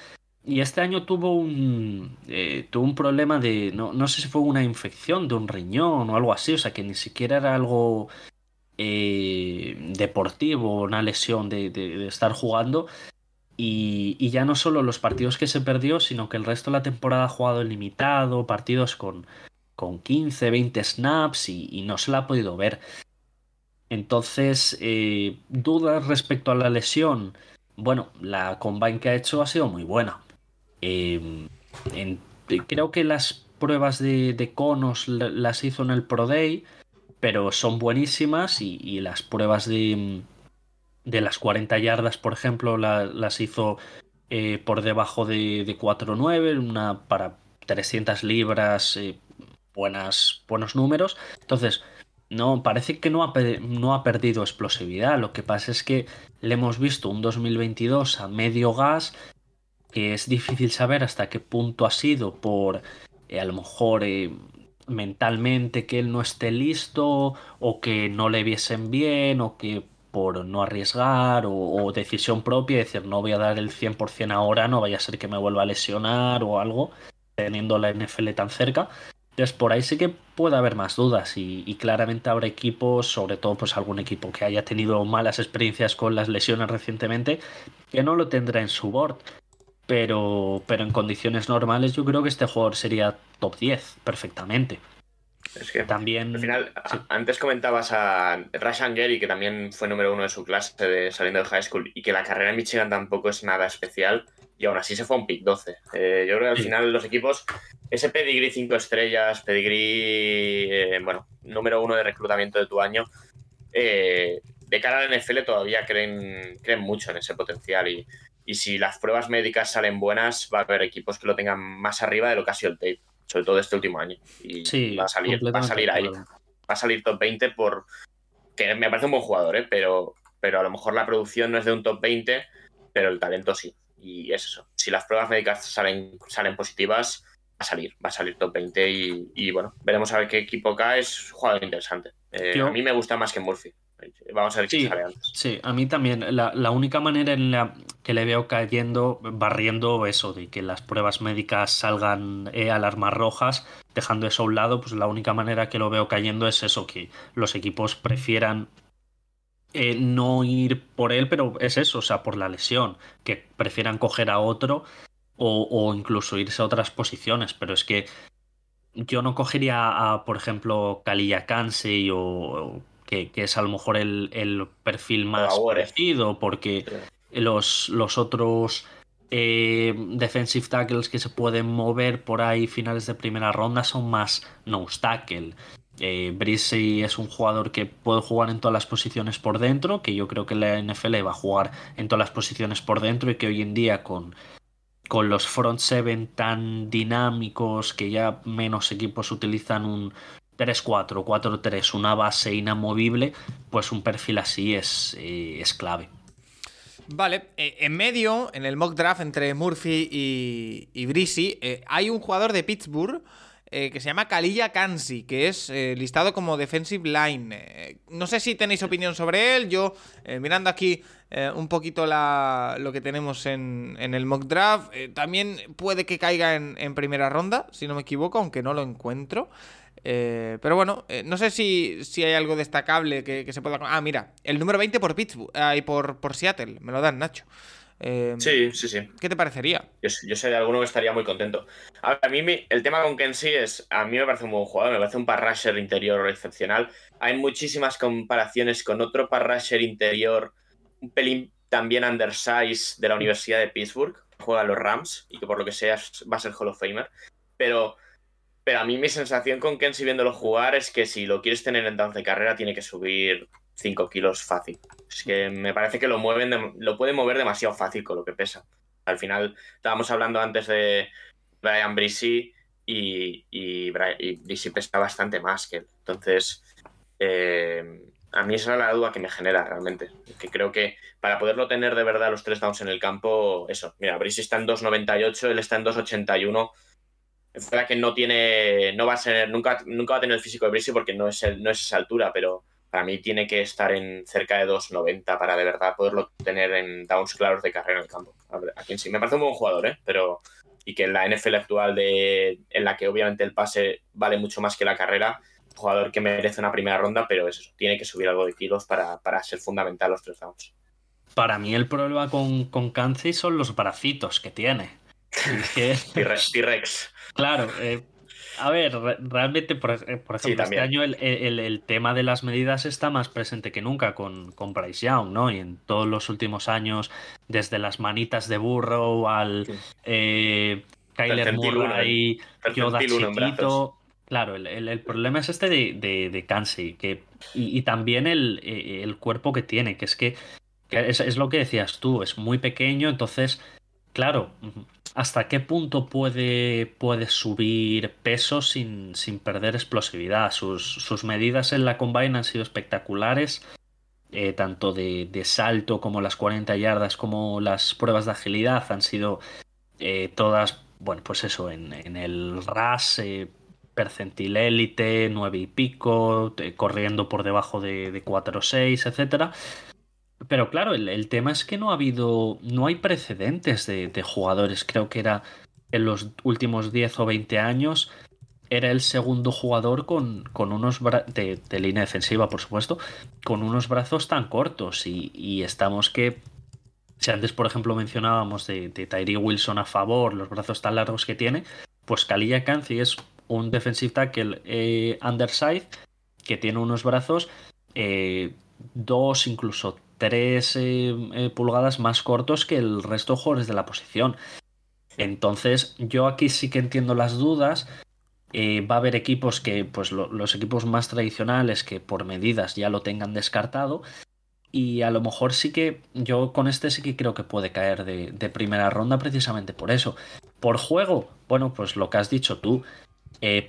S2: Y este año tuvo un, eh, tuvo un problema de, no, no, sé si fue una infección de un riñón o algo así, o sea que ni siquiera era algo eh, deportivo, una lesión de, estar jugando. Y, ya no solo los partidos que se perdió, sino que el resto de la temporada ha jugado limitado, partidos con, con 15, 20 snaps y, no se la ha podido ver. Entonces, eh, dudas respecto a la lesión. Bueno, la combine que ha hecho ha sido muy buena. Em, creo que las pruebas de, conos las hizo en el Pro Day, pero son buenísimas y, las pruebas de, de, las 40 yardas, por ejemplo, las hizo eh, por debajo de, de 4.9, una para 300 libras, eh, buenas, buenos números. Entonces, no, parece que no ha, no ha perdido explosividad. Lo que pasa es que le hemos visto un 2022 a medio gas, que es difícil saber hasta qué punto ha sido por eh, a lo mejor eh, mentalmente que él no esté listo, o que no le viesen bien, o que por no arriesgar, o, o decisión propia, decir no voy a dar el 100% ahora, no vaya a ser que me vuelva a lesionar o algo, teniendo la NFL tan cerca. Entonces por ahí sí que puede haber más dudas y, claramente habrá equipos, sobre todo pues algún equipo que haya tenido malas experiencias con las lesiones recientemente, que no lo tendrá en su board. Pero, pero en condiciones normales yo creo que este jugador sería top 10 perfectamente.
S3: Es que también. Al final, antes comentabas a Rashan Gary, que también fue número uno de su clase de, saliendo de high school, y que la carrera en Michigan tampoco es nada especial y aún así se fue a un pick 12. Eh, yo creo que al final los equipos, ese pedigree 5 estrellas, pedigree, eh, bueno, número uno de reclutamiento de tu año, eh, de cara a la NFL todavía creen, creen mucho en ese potencial y, si las pruebas médicas salen buenas, va a haber equipos que lo tengan más arriba de lo que ha sido el tape, sobre todo este último año. Y va a salir, va a salir ahí. Va a salir top 20 por que me parece un buen jugador, pero, pero a lo mejor la producción no es de un top 20, pero el talento sí. Y es eso. Si las pruebas médicas salen, salen positivas, va a salir, va a salir top 20 y, bueno, veremos a ver qué equipo cae. Es un jugador interesante. Eh, a mí me gusta más que Murphy. Vamos a ver
S2: sí,
S3: sale antes.
S2: Sí, a mí también. La, única manera en la que le veo cayendo, barriendo eso, de que las pruebas médicas salgan eh, alarmas rojas, dejando eso a un lado, pues la única manera que lo veo cayendo es eso, que los equipos prefieran eh, no ir por él, pero es eso, o sea, por la lesión, que prefieran coger a otro o, incluso irse a otras posiciones, pero es que yo no cogería a, por ejemplo, Kalilla Kansei o, que, es a lo mejor el, perfil más parecido, porque los, los otros eh, defensive tackles que se pueden mover por ahí finales de primera ronda son más nose tackle. Eh, es un jugador que puede jugar en todas las posiciones por dentro, que yo creo que la NFL va a jugar en todas las posiciones por dentro y que hoy en día con, con los front seven tan dinámicos que ya menos equipos utilizan un 3-4, 4-3, una base inamovible, pues un perfil así es, eh, es clave.
S1: Vale, eh, en medio, en el mock draft entre Murphy y, y eh, hay un jugador de Pittsburgh eh, que se llama Kalilla Kansi, que es eh, listado como defensive line. Eh, no sé si tenéis opinión sobre él. Yo, mirando aquí un poquito lo que tenemos en, el mock draft, también puede que caiga en, primera ronda, si no me equivoco, aunque no lo encuentro. pero bueno, no sé si, si, hay algo destacable que, se pueda... Ah, mira, el número 20 por Pittsburgh, y por, por Seattle, me lo dan, Nacho.
S3: Em, sí, sí, sí.
S1: ¿Qué te parecería?
S3: Yo, sé de alguno que estaría muy contento. A, mí el tema con Kensi es, a mí me parece un buen jugador, me parece un parrasher interior excepcional. Hay muchísimas comparaciones con otro parrasher interior, un pelín también undersized de la Universidad de Pittsburgh, juega a los Rams y que por lo que sea va a ser Hall of Famer. Pero, pero a mí mi sensación con Kensi viéndolo jugar es que si lo quieres tener en dance de carrera tiene que subir 5 kilos fácil. Es que me parece que lo mueven, lo puede mover demasiado fácil con lo que pesa. Al final, estábamos hablando antes de Brian Brissy y, y, pesa bastante más que él. Entonces, eh, a mí esa es la duda que me genera realmente. Que creo que para poderlo tener de verdad los tres downs en el campo, eso. Mira, Brissy está en 2.98, él está en 2.81. Es verdad que no tiene, no va a ser, nunca, nunca va a tener el físico de Brissy porque no es, no es esa altura, pero para mí tiene que estar en cerca de 2.90 para de verdad poderlo tener en downs claros de carrera en el campo. A quien sí, me parece un buen jugador, ¿eh? Pero, y que en la NFL actual, de, en la que obviamente el pase vale mucho más que la carrera, jugador que merece una primera ronda, pero es eso, tiene que subir algo de kilos para, ser fundamental los tres downs.
S2: Para mí el problema con, con son los bracitos que tiene. [laughs]
S3: T-Rex.
S2: Claro, eh, a ver, realmente, por, eh, ejemplo, este año el, tema de las medidas está más presente que nunca con, con Bryce Young, ¿no? Y en todos los últimos años, desde las manitas de burro al eh, Kyler Murray, Yoda chiquito. Claro, el, problema es este de, de, que, y, también eh, el, cuerpo que tiene, que es que, es, es lo que decías tú, es muy pequeño, entonces, claro, hasta qué punto puede, puede subir peso sin, sin perder explosividad. Sus, medidas en la combine han sido espectaculares, eh, tanto de, salto como las 40 yardas, como las pruebas de agilidad han sido eh, todas, bueno, pues eso, en, el RAS. Eh, percentil élite, 9 y pico, corriendo por debajo de, de 4 o 6, etcétera. Pero claro, el, tema es que no ha habido, no hay precedentes de, jugadores. Creo que era en los últimos 10 o 20 años, era el segundo jugador con, con unos de, de, línea defensiva, por supuesto, con unos brazos tan cortos. Y, estamos que, si antes, por ejemplo, mencionábamos de, de Tyree Wilson a favor, los brazos tan largos que tiene, pues Kalilla Kanzi es un defensive tackle eh, underside que tiene unos brazos eh, dos, incluso 3 eh, eh, pulgadas más cortos que el resto de jugadores de la posición. Entonces, yo aquí sí que entiendo las dudas. Eh, va a haber equipos que, pues los equipos más tradicionales que por medidas ya lo tengan descartado. Y a lo mejor sí que yo con este sí que creo que puede caer de, de primera ronda precisamente por eso. Por juego, bueno, pues lo que has dicho tú.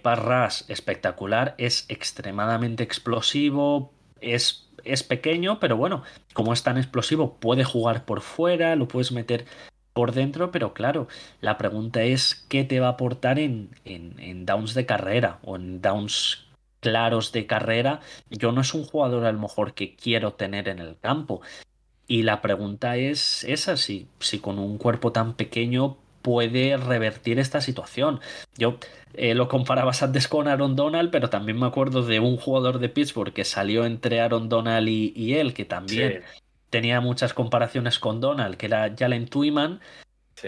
S2: Parras espectacular, es extremadamente explosivo, es es pequeño, pero bueno, como es tan explosivo, puede jugar por fuera, lo puedes meter por dentro, pero claro, la pregunta es qué te va a aportar en, en, downs de carrera o en downs claros de carrera. Yo no es un jugador a lo mejor que quiero tener en el campo. Y la pregunta es esa, si, si con un cuerpo tan pequeño puede revertir esta situación. Yo eh, lo comparabas antes con Aaron Donald, pero también me acuerdo de un jugador de Pittsburgh que salió entre Aaron Donald y, él, que también tenía muchas comparaciones con Donald, que era Jalen Twyman,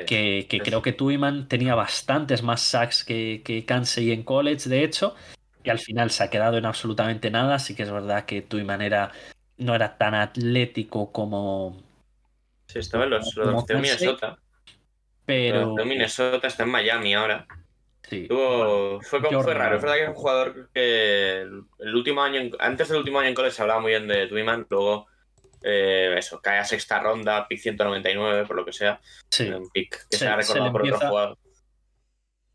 S2: que, creo que Twyman tenía bastantes más sacks que, que Kansey en college, de hecho, y al final se ha quedado en absolutamente nada. Así que es verdad que Twyman era, no era tan atlético como.
S3: Sí, estaba en los, de Minnesota. Pero. de Minnesota está en Miami ahora. Sí. fue, fue raro. Es verdad que es un jugador que el, último año, antes del último año en college se hablaba muy bien de Twyman, luego eh, eso, cae a sexta ronda, pick 199, por lo que sea. Sí. Un pick que se, ha recordado por otro jugador.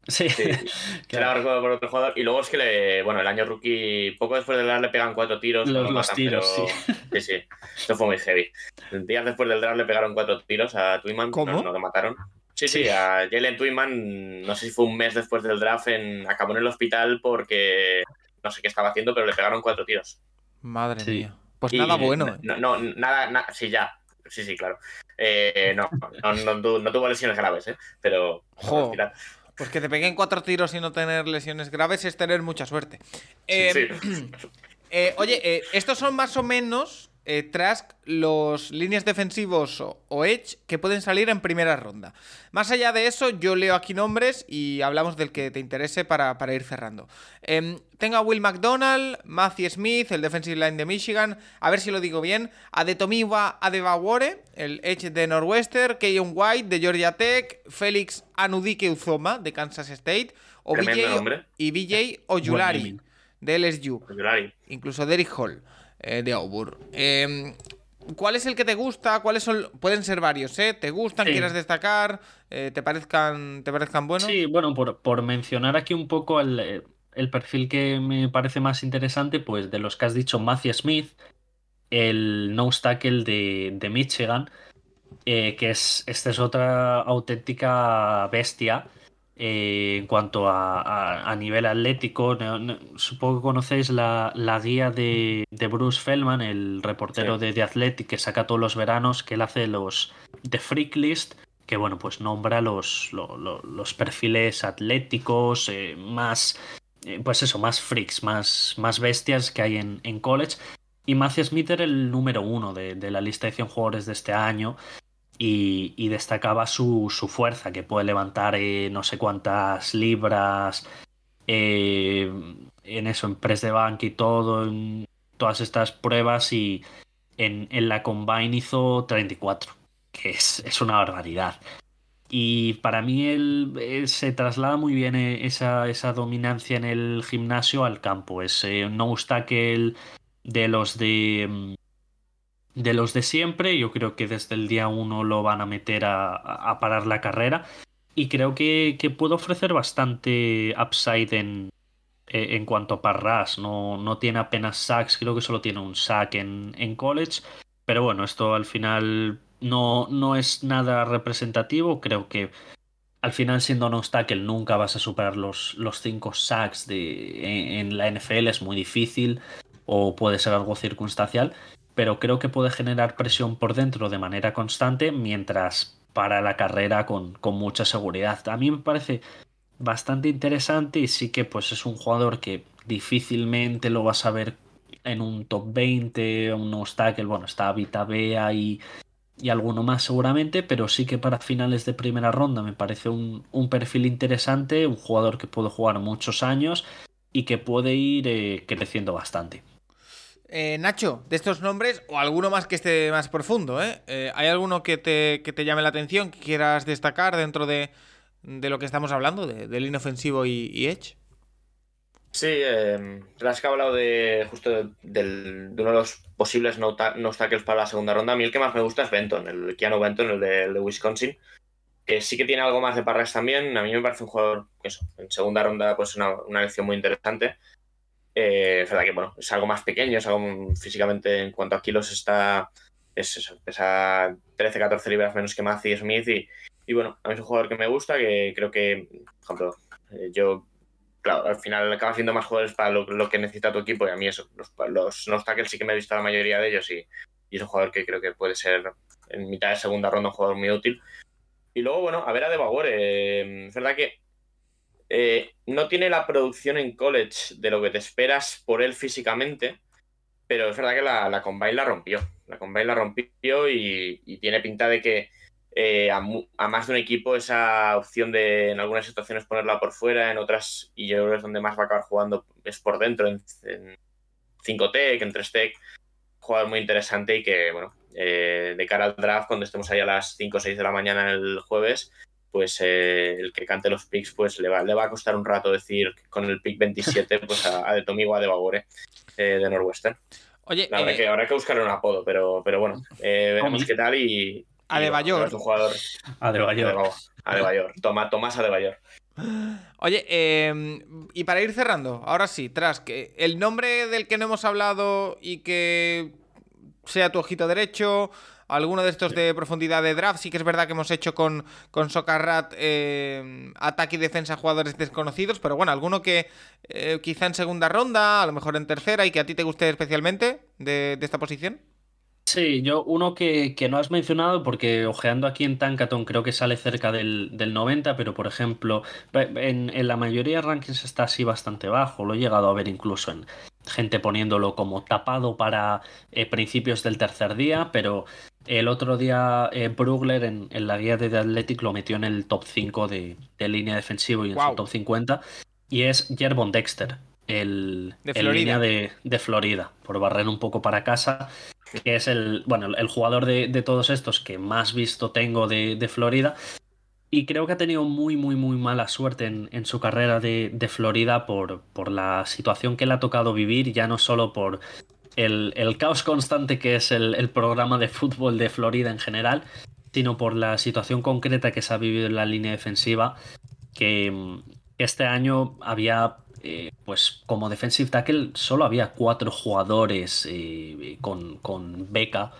S2: Sí,
S3: sí. [laughs] se ha recordado por otro jugador. Y luego es que, le, bueno, el año rookie, poco después del draft le pegan cuatro tiros.
S2: Los, tiros, sí.
S3: Sí, sí. Esto fue muy heavy. Días después del draft le pegaron cuatro tiros a Twyman.
S1: ¿Cómo?
S3: No, lo mataron. Sí, sí, a Jalen Twyman, no sé si fue un mes después del draft, en, acabó en el hospital porque no sé qué estaba haciendo, pero le pegaron cuatro tiros.
S1: Madre mía. Pues nada bueno.
S3: No, no, nada, sí, ya. Sí, sí, claro. Eh, no, no, no, tuvo lesiones graves, ¿eh? Pero.
S1: Pues que te peguen cuatro tiros y no tener lesiones graves es tener mucha suerte. Eh, [clears throat] eh, oye, estos son más o menos eh, Trask los líneas defensivos o, edge que pueden salir en primera ronda. Más allá de eso, yo leo aquí nombres y hablamos del que te interese para, ir cerrando. Eh, tengo a Will McDonald, Matthew Smith, el defensive line de Michigan, a ver si lo digo bien, a Detomiwa Adebawore, el edge de Northwestern, Keyon White de Georgia Tech, Félix Anudike Uzoma de Kansas State, o BJ, y BJ [laughs] Oyulari de LSU, incluso Derrick Hall. Eh, de Auburn. Em, ¿Cuál es el que te gusta? ¿Cuáles son? Pueden ser varios, ¿eh? ¿Te gustan? ¿Quieres destacar? Eh, ¿Te parezcan, te parezcan buenos?
S2: Sí, bueno, por, mencionar aquí un poco el, perfil que me parece más interesante, pues de los que has dicho, Matthew Smith, el nose tackle de, de Michigan, eh, que es, esta es otra auténtica bestia. Eh, en cuanto a, nivel atlético, supongo que conocéis la, guía de, Bruce Feldman, el reportero de The Athletic que saca todos los veranos, que él hace los The Freak List, que bueno, pues nombra los, los, perfiles atléticos eh, más, eh, pues eso, más freaks, más, más bestias que hay en, en college. Y Matthew Smith era el número uno de, de la lista de 100 jugadores de este año y, destacaba su, fuerza, que puede levantar eh, no sé cuántas libras eh, en eso, en press de bank y todo, en todas estas pruebas y en, la combine hizo 34, que es, una barbaridad. Y para mí él, se traslada muy bien eh, esa, esa, dominancia en el gimnasio al campo. Es un no tackle de los de mm, de los de siempre. Yo creo que desde el día uno lo van a meter a, parar la carrera. Y creo que, puede ofrecer bastante upside en, e, en cuanto a parras. No, no tiene apenas sacks, creo que solo tiene un sack en, en college. Pero bueno, esto al final no, no es nada representativo. Creo que al final, siendo un tackle, nunca vas a superar los, los cinco sacks de, en la NFL. Es muy difícil o puede ser algo circunstancial pero creo que puede generar presión por dentro de manera constante mientras para la carrera con, mucha seguridad. A mí me parece bastante interesante y sí que pues es un jugador que difícilmente lo vas a ver en un top 20, un obstáculo, bueno, está Vita Bea y, y alguno más seguramente, pero sí que para finales de primera ronda me parece un, perfil interesante, un jugador que puede jugar muchos años y que puede ir eh, creciendo bastante.
S1: Eh, Nacho, de estos nombres, o alguno más que esté más profundo, ¿eh? eh hay alguno que te, te, llame la atención, que quieras destacar dentro de, lo que estamos hablando, de, del inofensivo y, Edge?
S3: Sí, eh, que ha hablado de justo de, uno de los posibles no, no tackles para la segunda ronda. A mí el que más me gusta es Benton, el Keanu Benton, el de, Wisconsin, que sí que tiene algo más de parras también. A mí me parece un jugador, eso, en segunda ronda, pues una, una elección muy interesante. Eh, es verdad que bueno, es algo más pequeño, es algo físicamente en cuanto a kilos está, es eso, pesa 13-14 libras menos que Matthew Smith y, Y bueno, a mí es un jugador que me gusta, que creo que, por ejemplo, eh, yo, claro, al final acaba haciendo más jugadores para lo, que necesita tu equipo y a mí eso, los, los no tackles sí que me he visto la mayoría de ellos y, y, es un jugador que creo que puede ser en mitad de segunda ronda un jugador muy útil. Y luego, bueno, a ver a Devagor, eh, es verdad que eh, no tiene la producción en college de lo que te esperas por él físicamente, pero es verdad que la, la Combine la rompió. La Combine la rompió y tiene pinta de que eh, a, más de un equipo esa opción de en algunas situaciones ponerla por fuera, en otras, y yo creo que es donde más va a acabar jugando, es por dentro, en, 5Tech, en 3Tech. Jugador muy interesante y que, bueno, eh, de cara al draft, cuando estemos ahí a las 5 o 6 de la mañana el jueves, pues eh, el que cante los picks, pues le va, le va a costar un rato decir con el pick 27, pues a, a de Tomigo a de Bagore de Northwestern.
S1: Oye,
S3: habrá, que, habrá que buscarle un apodo, pero, pero bueno, veremos qué tal y,
S1: Adebayor.
S3: Un jugador.
S2: Adebayor.
S3: Adebayor. Toma, Tomás Adebayor.
S1: Oye, em, y para ir cerrando, ahora sí, tras que el nombre del que no hemos hablado y que sea tu ojito derecho, alguno de estos de profundidad de draft, sí que es verdad que hemos hecho con, con Socarrat em, ataque y defensa jugadores desconocidos, pero bueno, alguno que eh, quizá en segunda ronda, a lo mejor en tercera y que a ti te guste especialmente de esta posición.
S2: Sí, yo uno que, no has mencionado, porque ojeando aquí en Tankaton creo que sale cerca del, 90, pero por ejemplo, en, la mayoría de rankings está así bastante bajo. Lo he llegado a ver incluso en gente poniéndolo como tapado para eh, principios del tercer día, pero el otro día eh, Brugler en, la guía de The Athletic lo metió en el top 5 de, línea defensivo y en su top 50, y es Jerbon Dexter. El,
S1: de línea
S2: de, de Florida, por barrer un poco para casa que es el, bueno, el jugador de, todos estos que más visto tengo de, Florida. Y creo que ha tenido muy, muy, muy mala suerte en, su carrera de, Florida por, por, la situación que le ha tocado vivir, ya no solo por el, caos constante que es el, programa de fútbol de Florida en general, sino por la situación concreta que se ha vivido en la línea defensiva, que este año había eh, pues como defensive tackle solo había cuatro jugadores eh, con, beca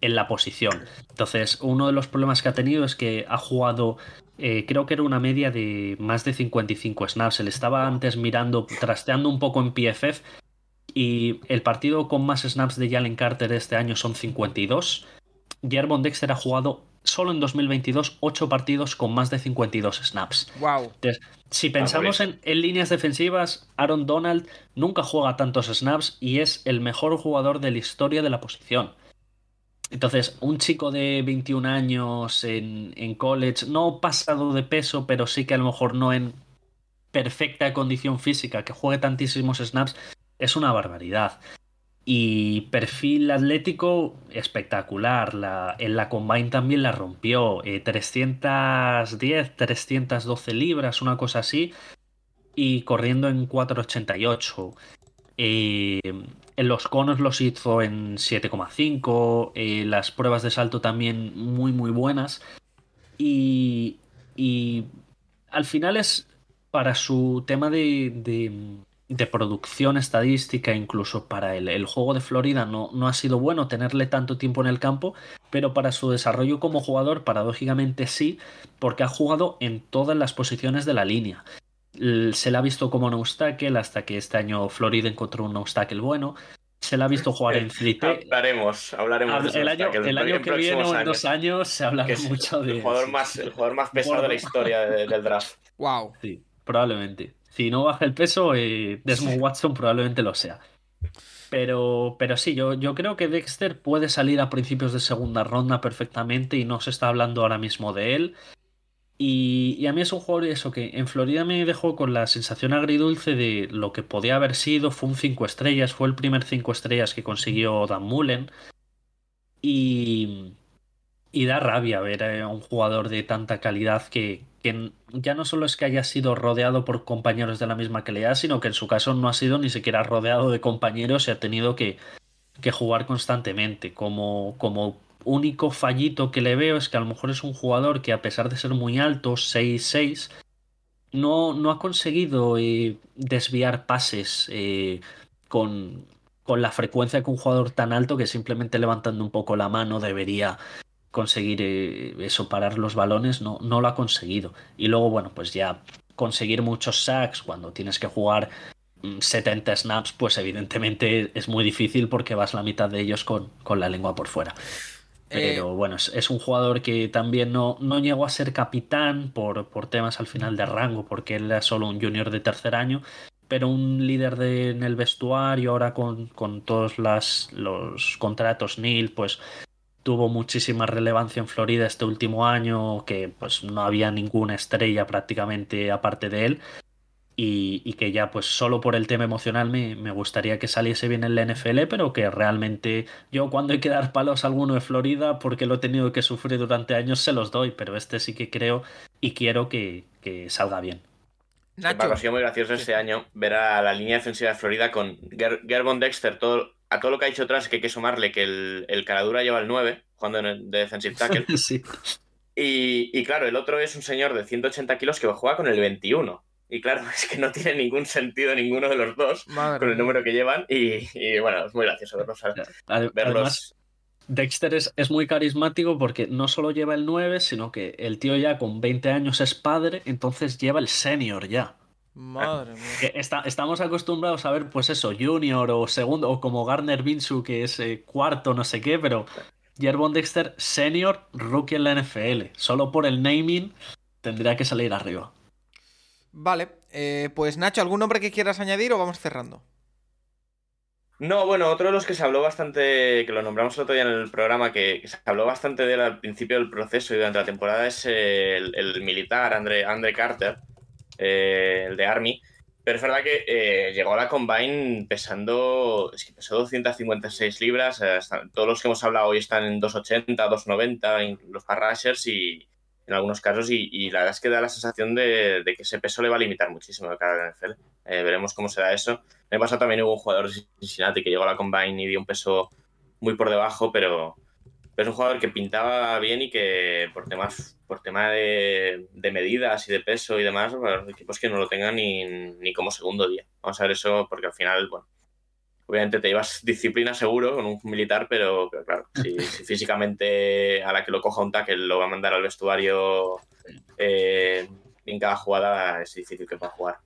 S2: en la posición. Entonces, uno de los problemas que ha tenido es que ha jugado, eh, creo que era una media de más de 55 snaps. Él estaba antes mirando, trasteando un poco en PFF y el partido con más snaps de Jalen Carter este año son 52. Gervon Dexter ha jugado solo en 2022 8 partidos con más de 52 snaps.
S1: Wow.
S2: si pensamos en, líneas defensivas, Aaron Donald nunca juega tantos snaps y es el mejor jugador de la historia de la posición. Entonces, un chico de 21 años en, en college, no pasado de peso, pero sí que a lo mejor no en perfecta condición física, que juegue tantísimos snaps, es una barbaridad. Y perfil atlético espectacular. La, en la Combine también la rompió. 310, eh, 312 libras, una cosa así. Y corriendo en 488. Eh, los conos los hizo en 7,5. Eh, las pruebas de salto también muy, muy buenas. Y, y al final es para su tema de de producción estadística, incluso para el, juego de Florida, no, no, ha sido bueno tenerle tanto tiempo en el campo, pero para su desarrollo como jugador, paradójicamente sí, porque ha jugado en todas las posiciones de la línea. Se le ha visto como un tackle hasta que este año Florida encontró un tackle bueno. Se le ha visto jugar en [laughs] free
S3: Hablaremos, hablaremos
S2: el, año, el año que viene o en dos años se hablará mucho de.
S3: El jugador, más, el jugador más pesado de la historia del draft.
S1: Wow.
S2: Sí, probablemente. Si no baja el peso, eh, Desmond [laughs] Watson probablemente lo sea. Pero, pero sí, yo, yo creo que Dexter puede salir a principios de segunda ronda perfectamente y no se está hablando ahora mismo de él. Y, a mí es un jugador eso que en Florida me dejó con la sensación agridulce de lo que podía haber sido. Fue un 5 estrellas, fue el primer 5 estrellas que consiguió Dan Mullen. Y, y da rabia ver a un jugador de tanta calidad que, que ya no solo es que haya sido rodeado por compañeros de la misma calidad, sino que en su caso no ha sido ni siquiera rodeado de compañeros y ha tenido que, que jugar constantemente. Como, como único fallito que le veo es que a lo mejor es un jugador que a pesar de ser muy alto, 6-6, no, no ha conseguido eh, desviar pases eh, con, con la frecuencia que un jugador tan alto que simplemente levantando un poco la mano debería conseguir eh, eso, parar los balones, no, no lo ha conseguido. Y luego, bueno, pues ya conseguir muchos sacks cuando tienes que jugar 70 mm, snaps, pues evidentemente es muy difícil porque vas la mitad de ellos con, con la lengua por fuera. Pero eh, bueno, es, un jugador que también no, no llegó a ser capitán por, por temas al final de rango, porque él era solo un junior de tercer año, pero un líder de, en el vestuario, ahora con, con todos las, los contratos NIL, pues tuvo muchísima relevancia en Florida este último año, que pues no había ninguna estrella prácticamente aparte de él y, que ya pues solo por el tema emocional me, me, gustaría que saliese bien en la NFL, pero que realmente yo cuando hay que dar palos a alguno de Florida porque lo he tenido que sufrir durante años se los doy, pero este sí que creo y quiero que, que salga bien.
S3: Nacho. ha sido muy gracioso este año ver a la línea defensiva de Florida con Gerbon Dexter, todo, a todo lo que ha dicho atrás que hay que sumarle que el, el Caradura lleva el 9, jugando en el, de defensive tackle. [laughs]
S2: sí.
S3: y, y, claro, el otro es un señor de 180 kilos que juega con el 21. Y claro, [laughs] es que no tiene ningún sentido ninguno de los dos con el número que llevan. Y, bueno, es muy gracioso verlos.
S2: Además, Dexter es, es, muy carismático porque no solo lleva el 9, sino que el tío ya con 20 años es padre, entonces lleva el senior ya.
S1: Madre mía.
S2: Está, estamos acostumbrados a ver, pues eso, junior o segundo, o como Garner Binsu, que es eh, cuarto, no sé qué, pero Jerbon Dexter, senior, rookie en la NFL. Solo por el naming tendría que salir arriba.
S1: Vale, eh, pues Nacho, ¿algún nombre que quieras añadir o vamos cerrando?
S3: No, bueno, otro de los que se habló bastante, que lo nombramos el otro día en el programa, que, se habló bastante de él al principio del proceso y durante la temporada es el, militar Andre, Andre Carter, eh, el de Army. Pero es verdad que eh, llegó a la Combine pesando, es que pesó 256 libras, todos los que hemos hablado hoy están en 280, 290, los parrashers y, en algunos casos y, la verdad es que da la sensación de, que ese peso le va a limitar muchísimo de cara al NFL. Eh, veremos cómo será eso. Me pasa también hubo un jugador de Cincinnati que llegó a la Combine y dio un peso muy por debajo, pero, es un jugador que pintaba bien y que por temas por tema de, medidas y de peso y demás, bueno, equipos que no lo tengan ni, ni como segundo día. Vamos a ver eso porque al final, bueno, obviamente te llevas disciplina seguro con un militar, pero, claro, [laughs] si, físicamente a la que lo coja un tackle lo va a mandar al vestuario eh, en cada jugada, es difícil que pueda jugar.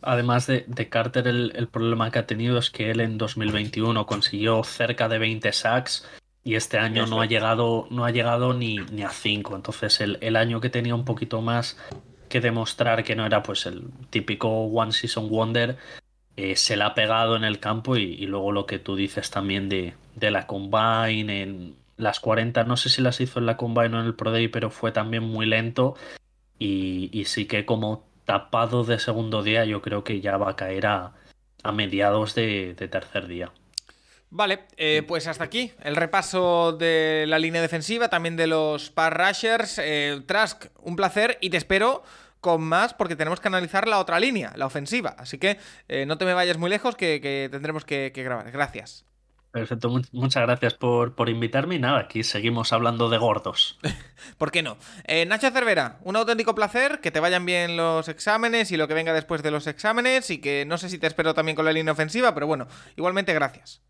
S2: Además de, Carter, el, problema que ha tenido es que él en 2021 consiguió cerca de 20 sacks y este año no ha llegado, no ha llegado ni, ni a 5. Entonces el, el, año que tenía un poquito más que demostrar que no era pues el típico One Season Wonder, eh, se la ha pegado en el campo y, luego lo que tú dices también de, de, la Combine, en las 40, no sé si las hizo en la Combine o en el Pro Day, pero fue también muy lento y, sí que como tapado de segundo día yo creo que ya va a caer a, a mediados de, tercer día.
S1: Vale, eh, pues hasta aquí el repaso de la línea defensiva, también de los Par Rushers. Eh, Trask, un placer y te espero con más porque tenemos que analizar la otra línea, la ofensiva. Así que eh, no te me vayas muy lejos que, tendremos que, grabar. Gracias.
S2: Perfecto, muchas gracias por, por, invitarme y nada, aquí seguimos hablando de gordos. [laughs]
S1: ¿Por qué no? Eh, Nacho Cervera, un auténtico placer, que te vayan bien los exámenes y lo que venga después de los exámenes y que no sé si te espero también con la línea ofensiva, pero bueno, igualmente gracias.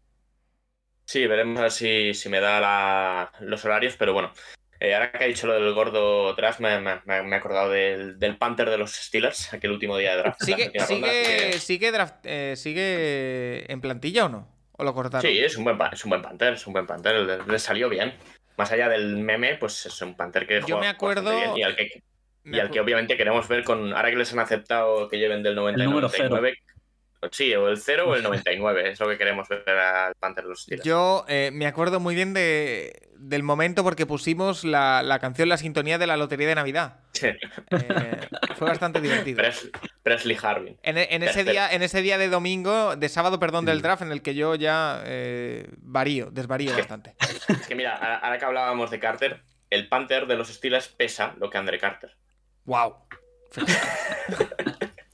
S3: Sí, veremos a ver si, si me da los horarios, pero bueno, eh, ahora que ha dicho lo del gordo atrás, me, he acordado del, Panther de los Steelers, aquel último día de draft.
S1: ¿Sigue, sigue, eh, sigue, en plantilla o no? ¿O lo cortaron?
S3: Sí, es un buen, es un buen Panther, es un buen Panther, le, salió bien. Más allá del meme, pues es un Panther que
S1: Yo me acuerdo...
S3: y al que, y al que obviamente queremos ver con... Ahora que les han aceptado que lleven del 90 al 99... Sí, o el 0 o el [laughs] 99, es lo que queremos ver al Panther de los Steelers.
S1: Yo eh, me acuerdo muy bien de, del momento porque pusimos la, canción La Sintonía de la Lotería de Navidad. Eh, fue bastante [laughs] divertido.
S3: Presley Harvin.
S1: En, ese día, en ese día de domingo, de sábado, perdón, del draft, en el que yo ya eh, varío, desvarío [laughs] bastante.
S3: Es que mira, ahora que hablábamos de Carter, el Panther de los Steelers pesa lo que Andre Carter.
S1: ¡Wow!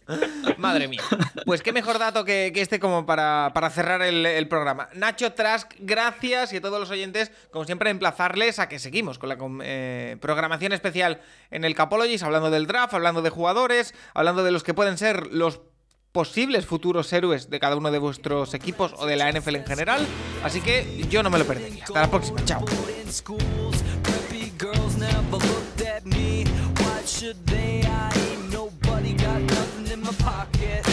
S1: [laughs] Madre mía. Pues qué mejor dato que, que este como para, para cerrar el, el, programa. Nacho Trask, gracias y a todos los oyentes, como siempre, emplazarles a que seguimos con la eh, programación especial en el Capologies, hablando del draft, hablando de jugadores, hablando de los que pueden ser los posibles futuros héroes de cada uno de vuestros equipos o de la NFL en general. Así que yo no me lo perdería. Hasta la próxima. Chao. should they pocket.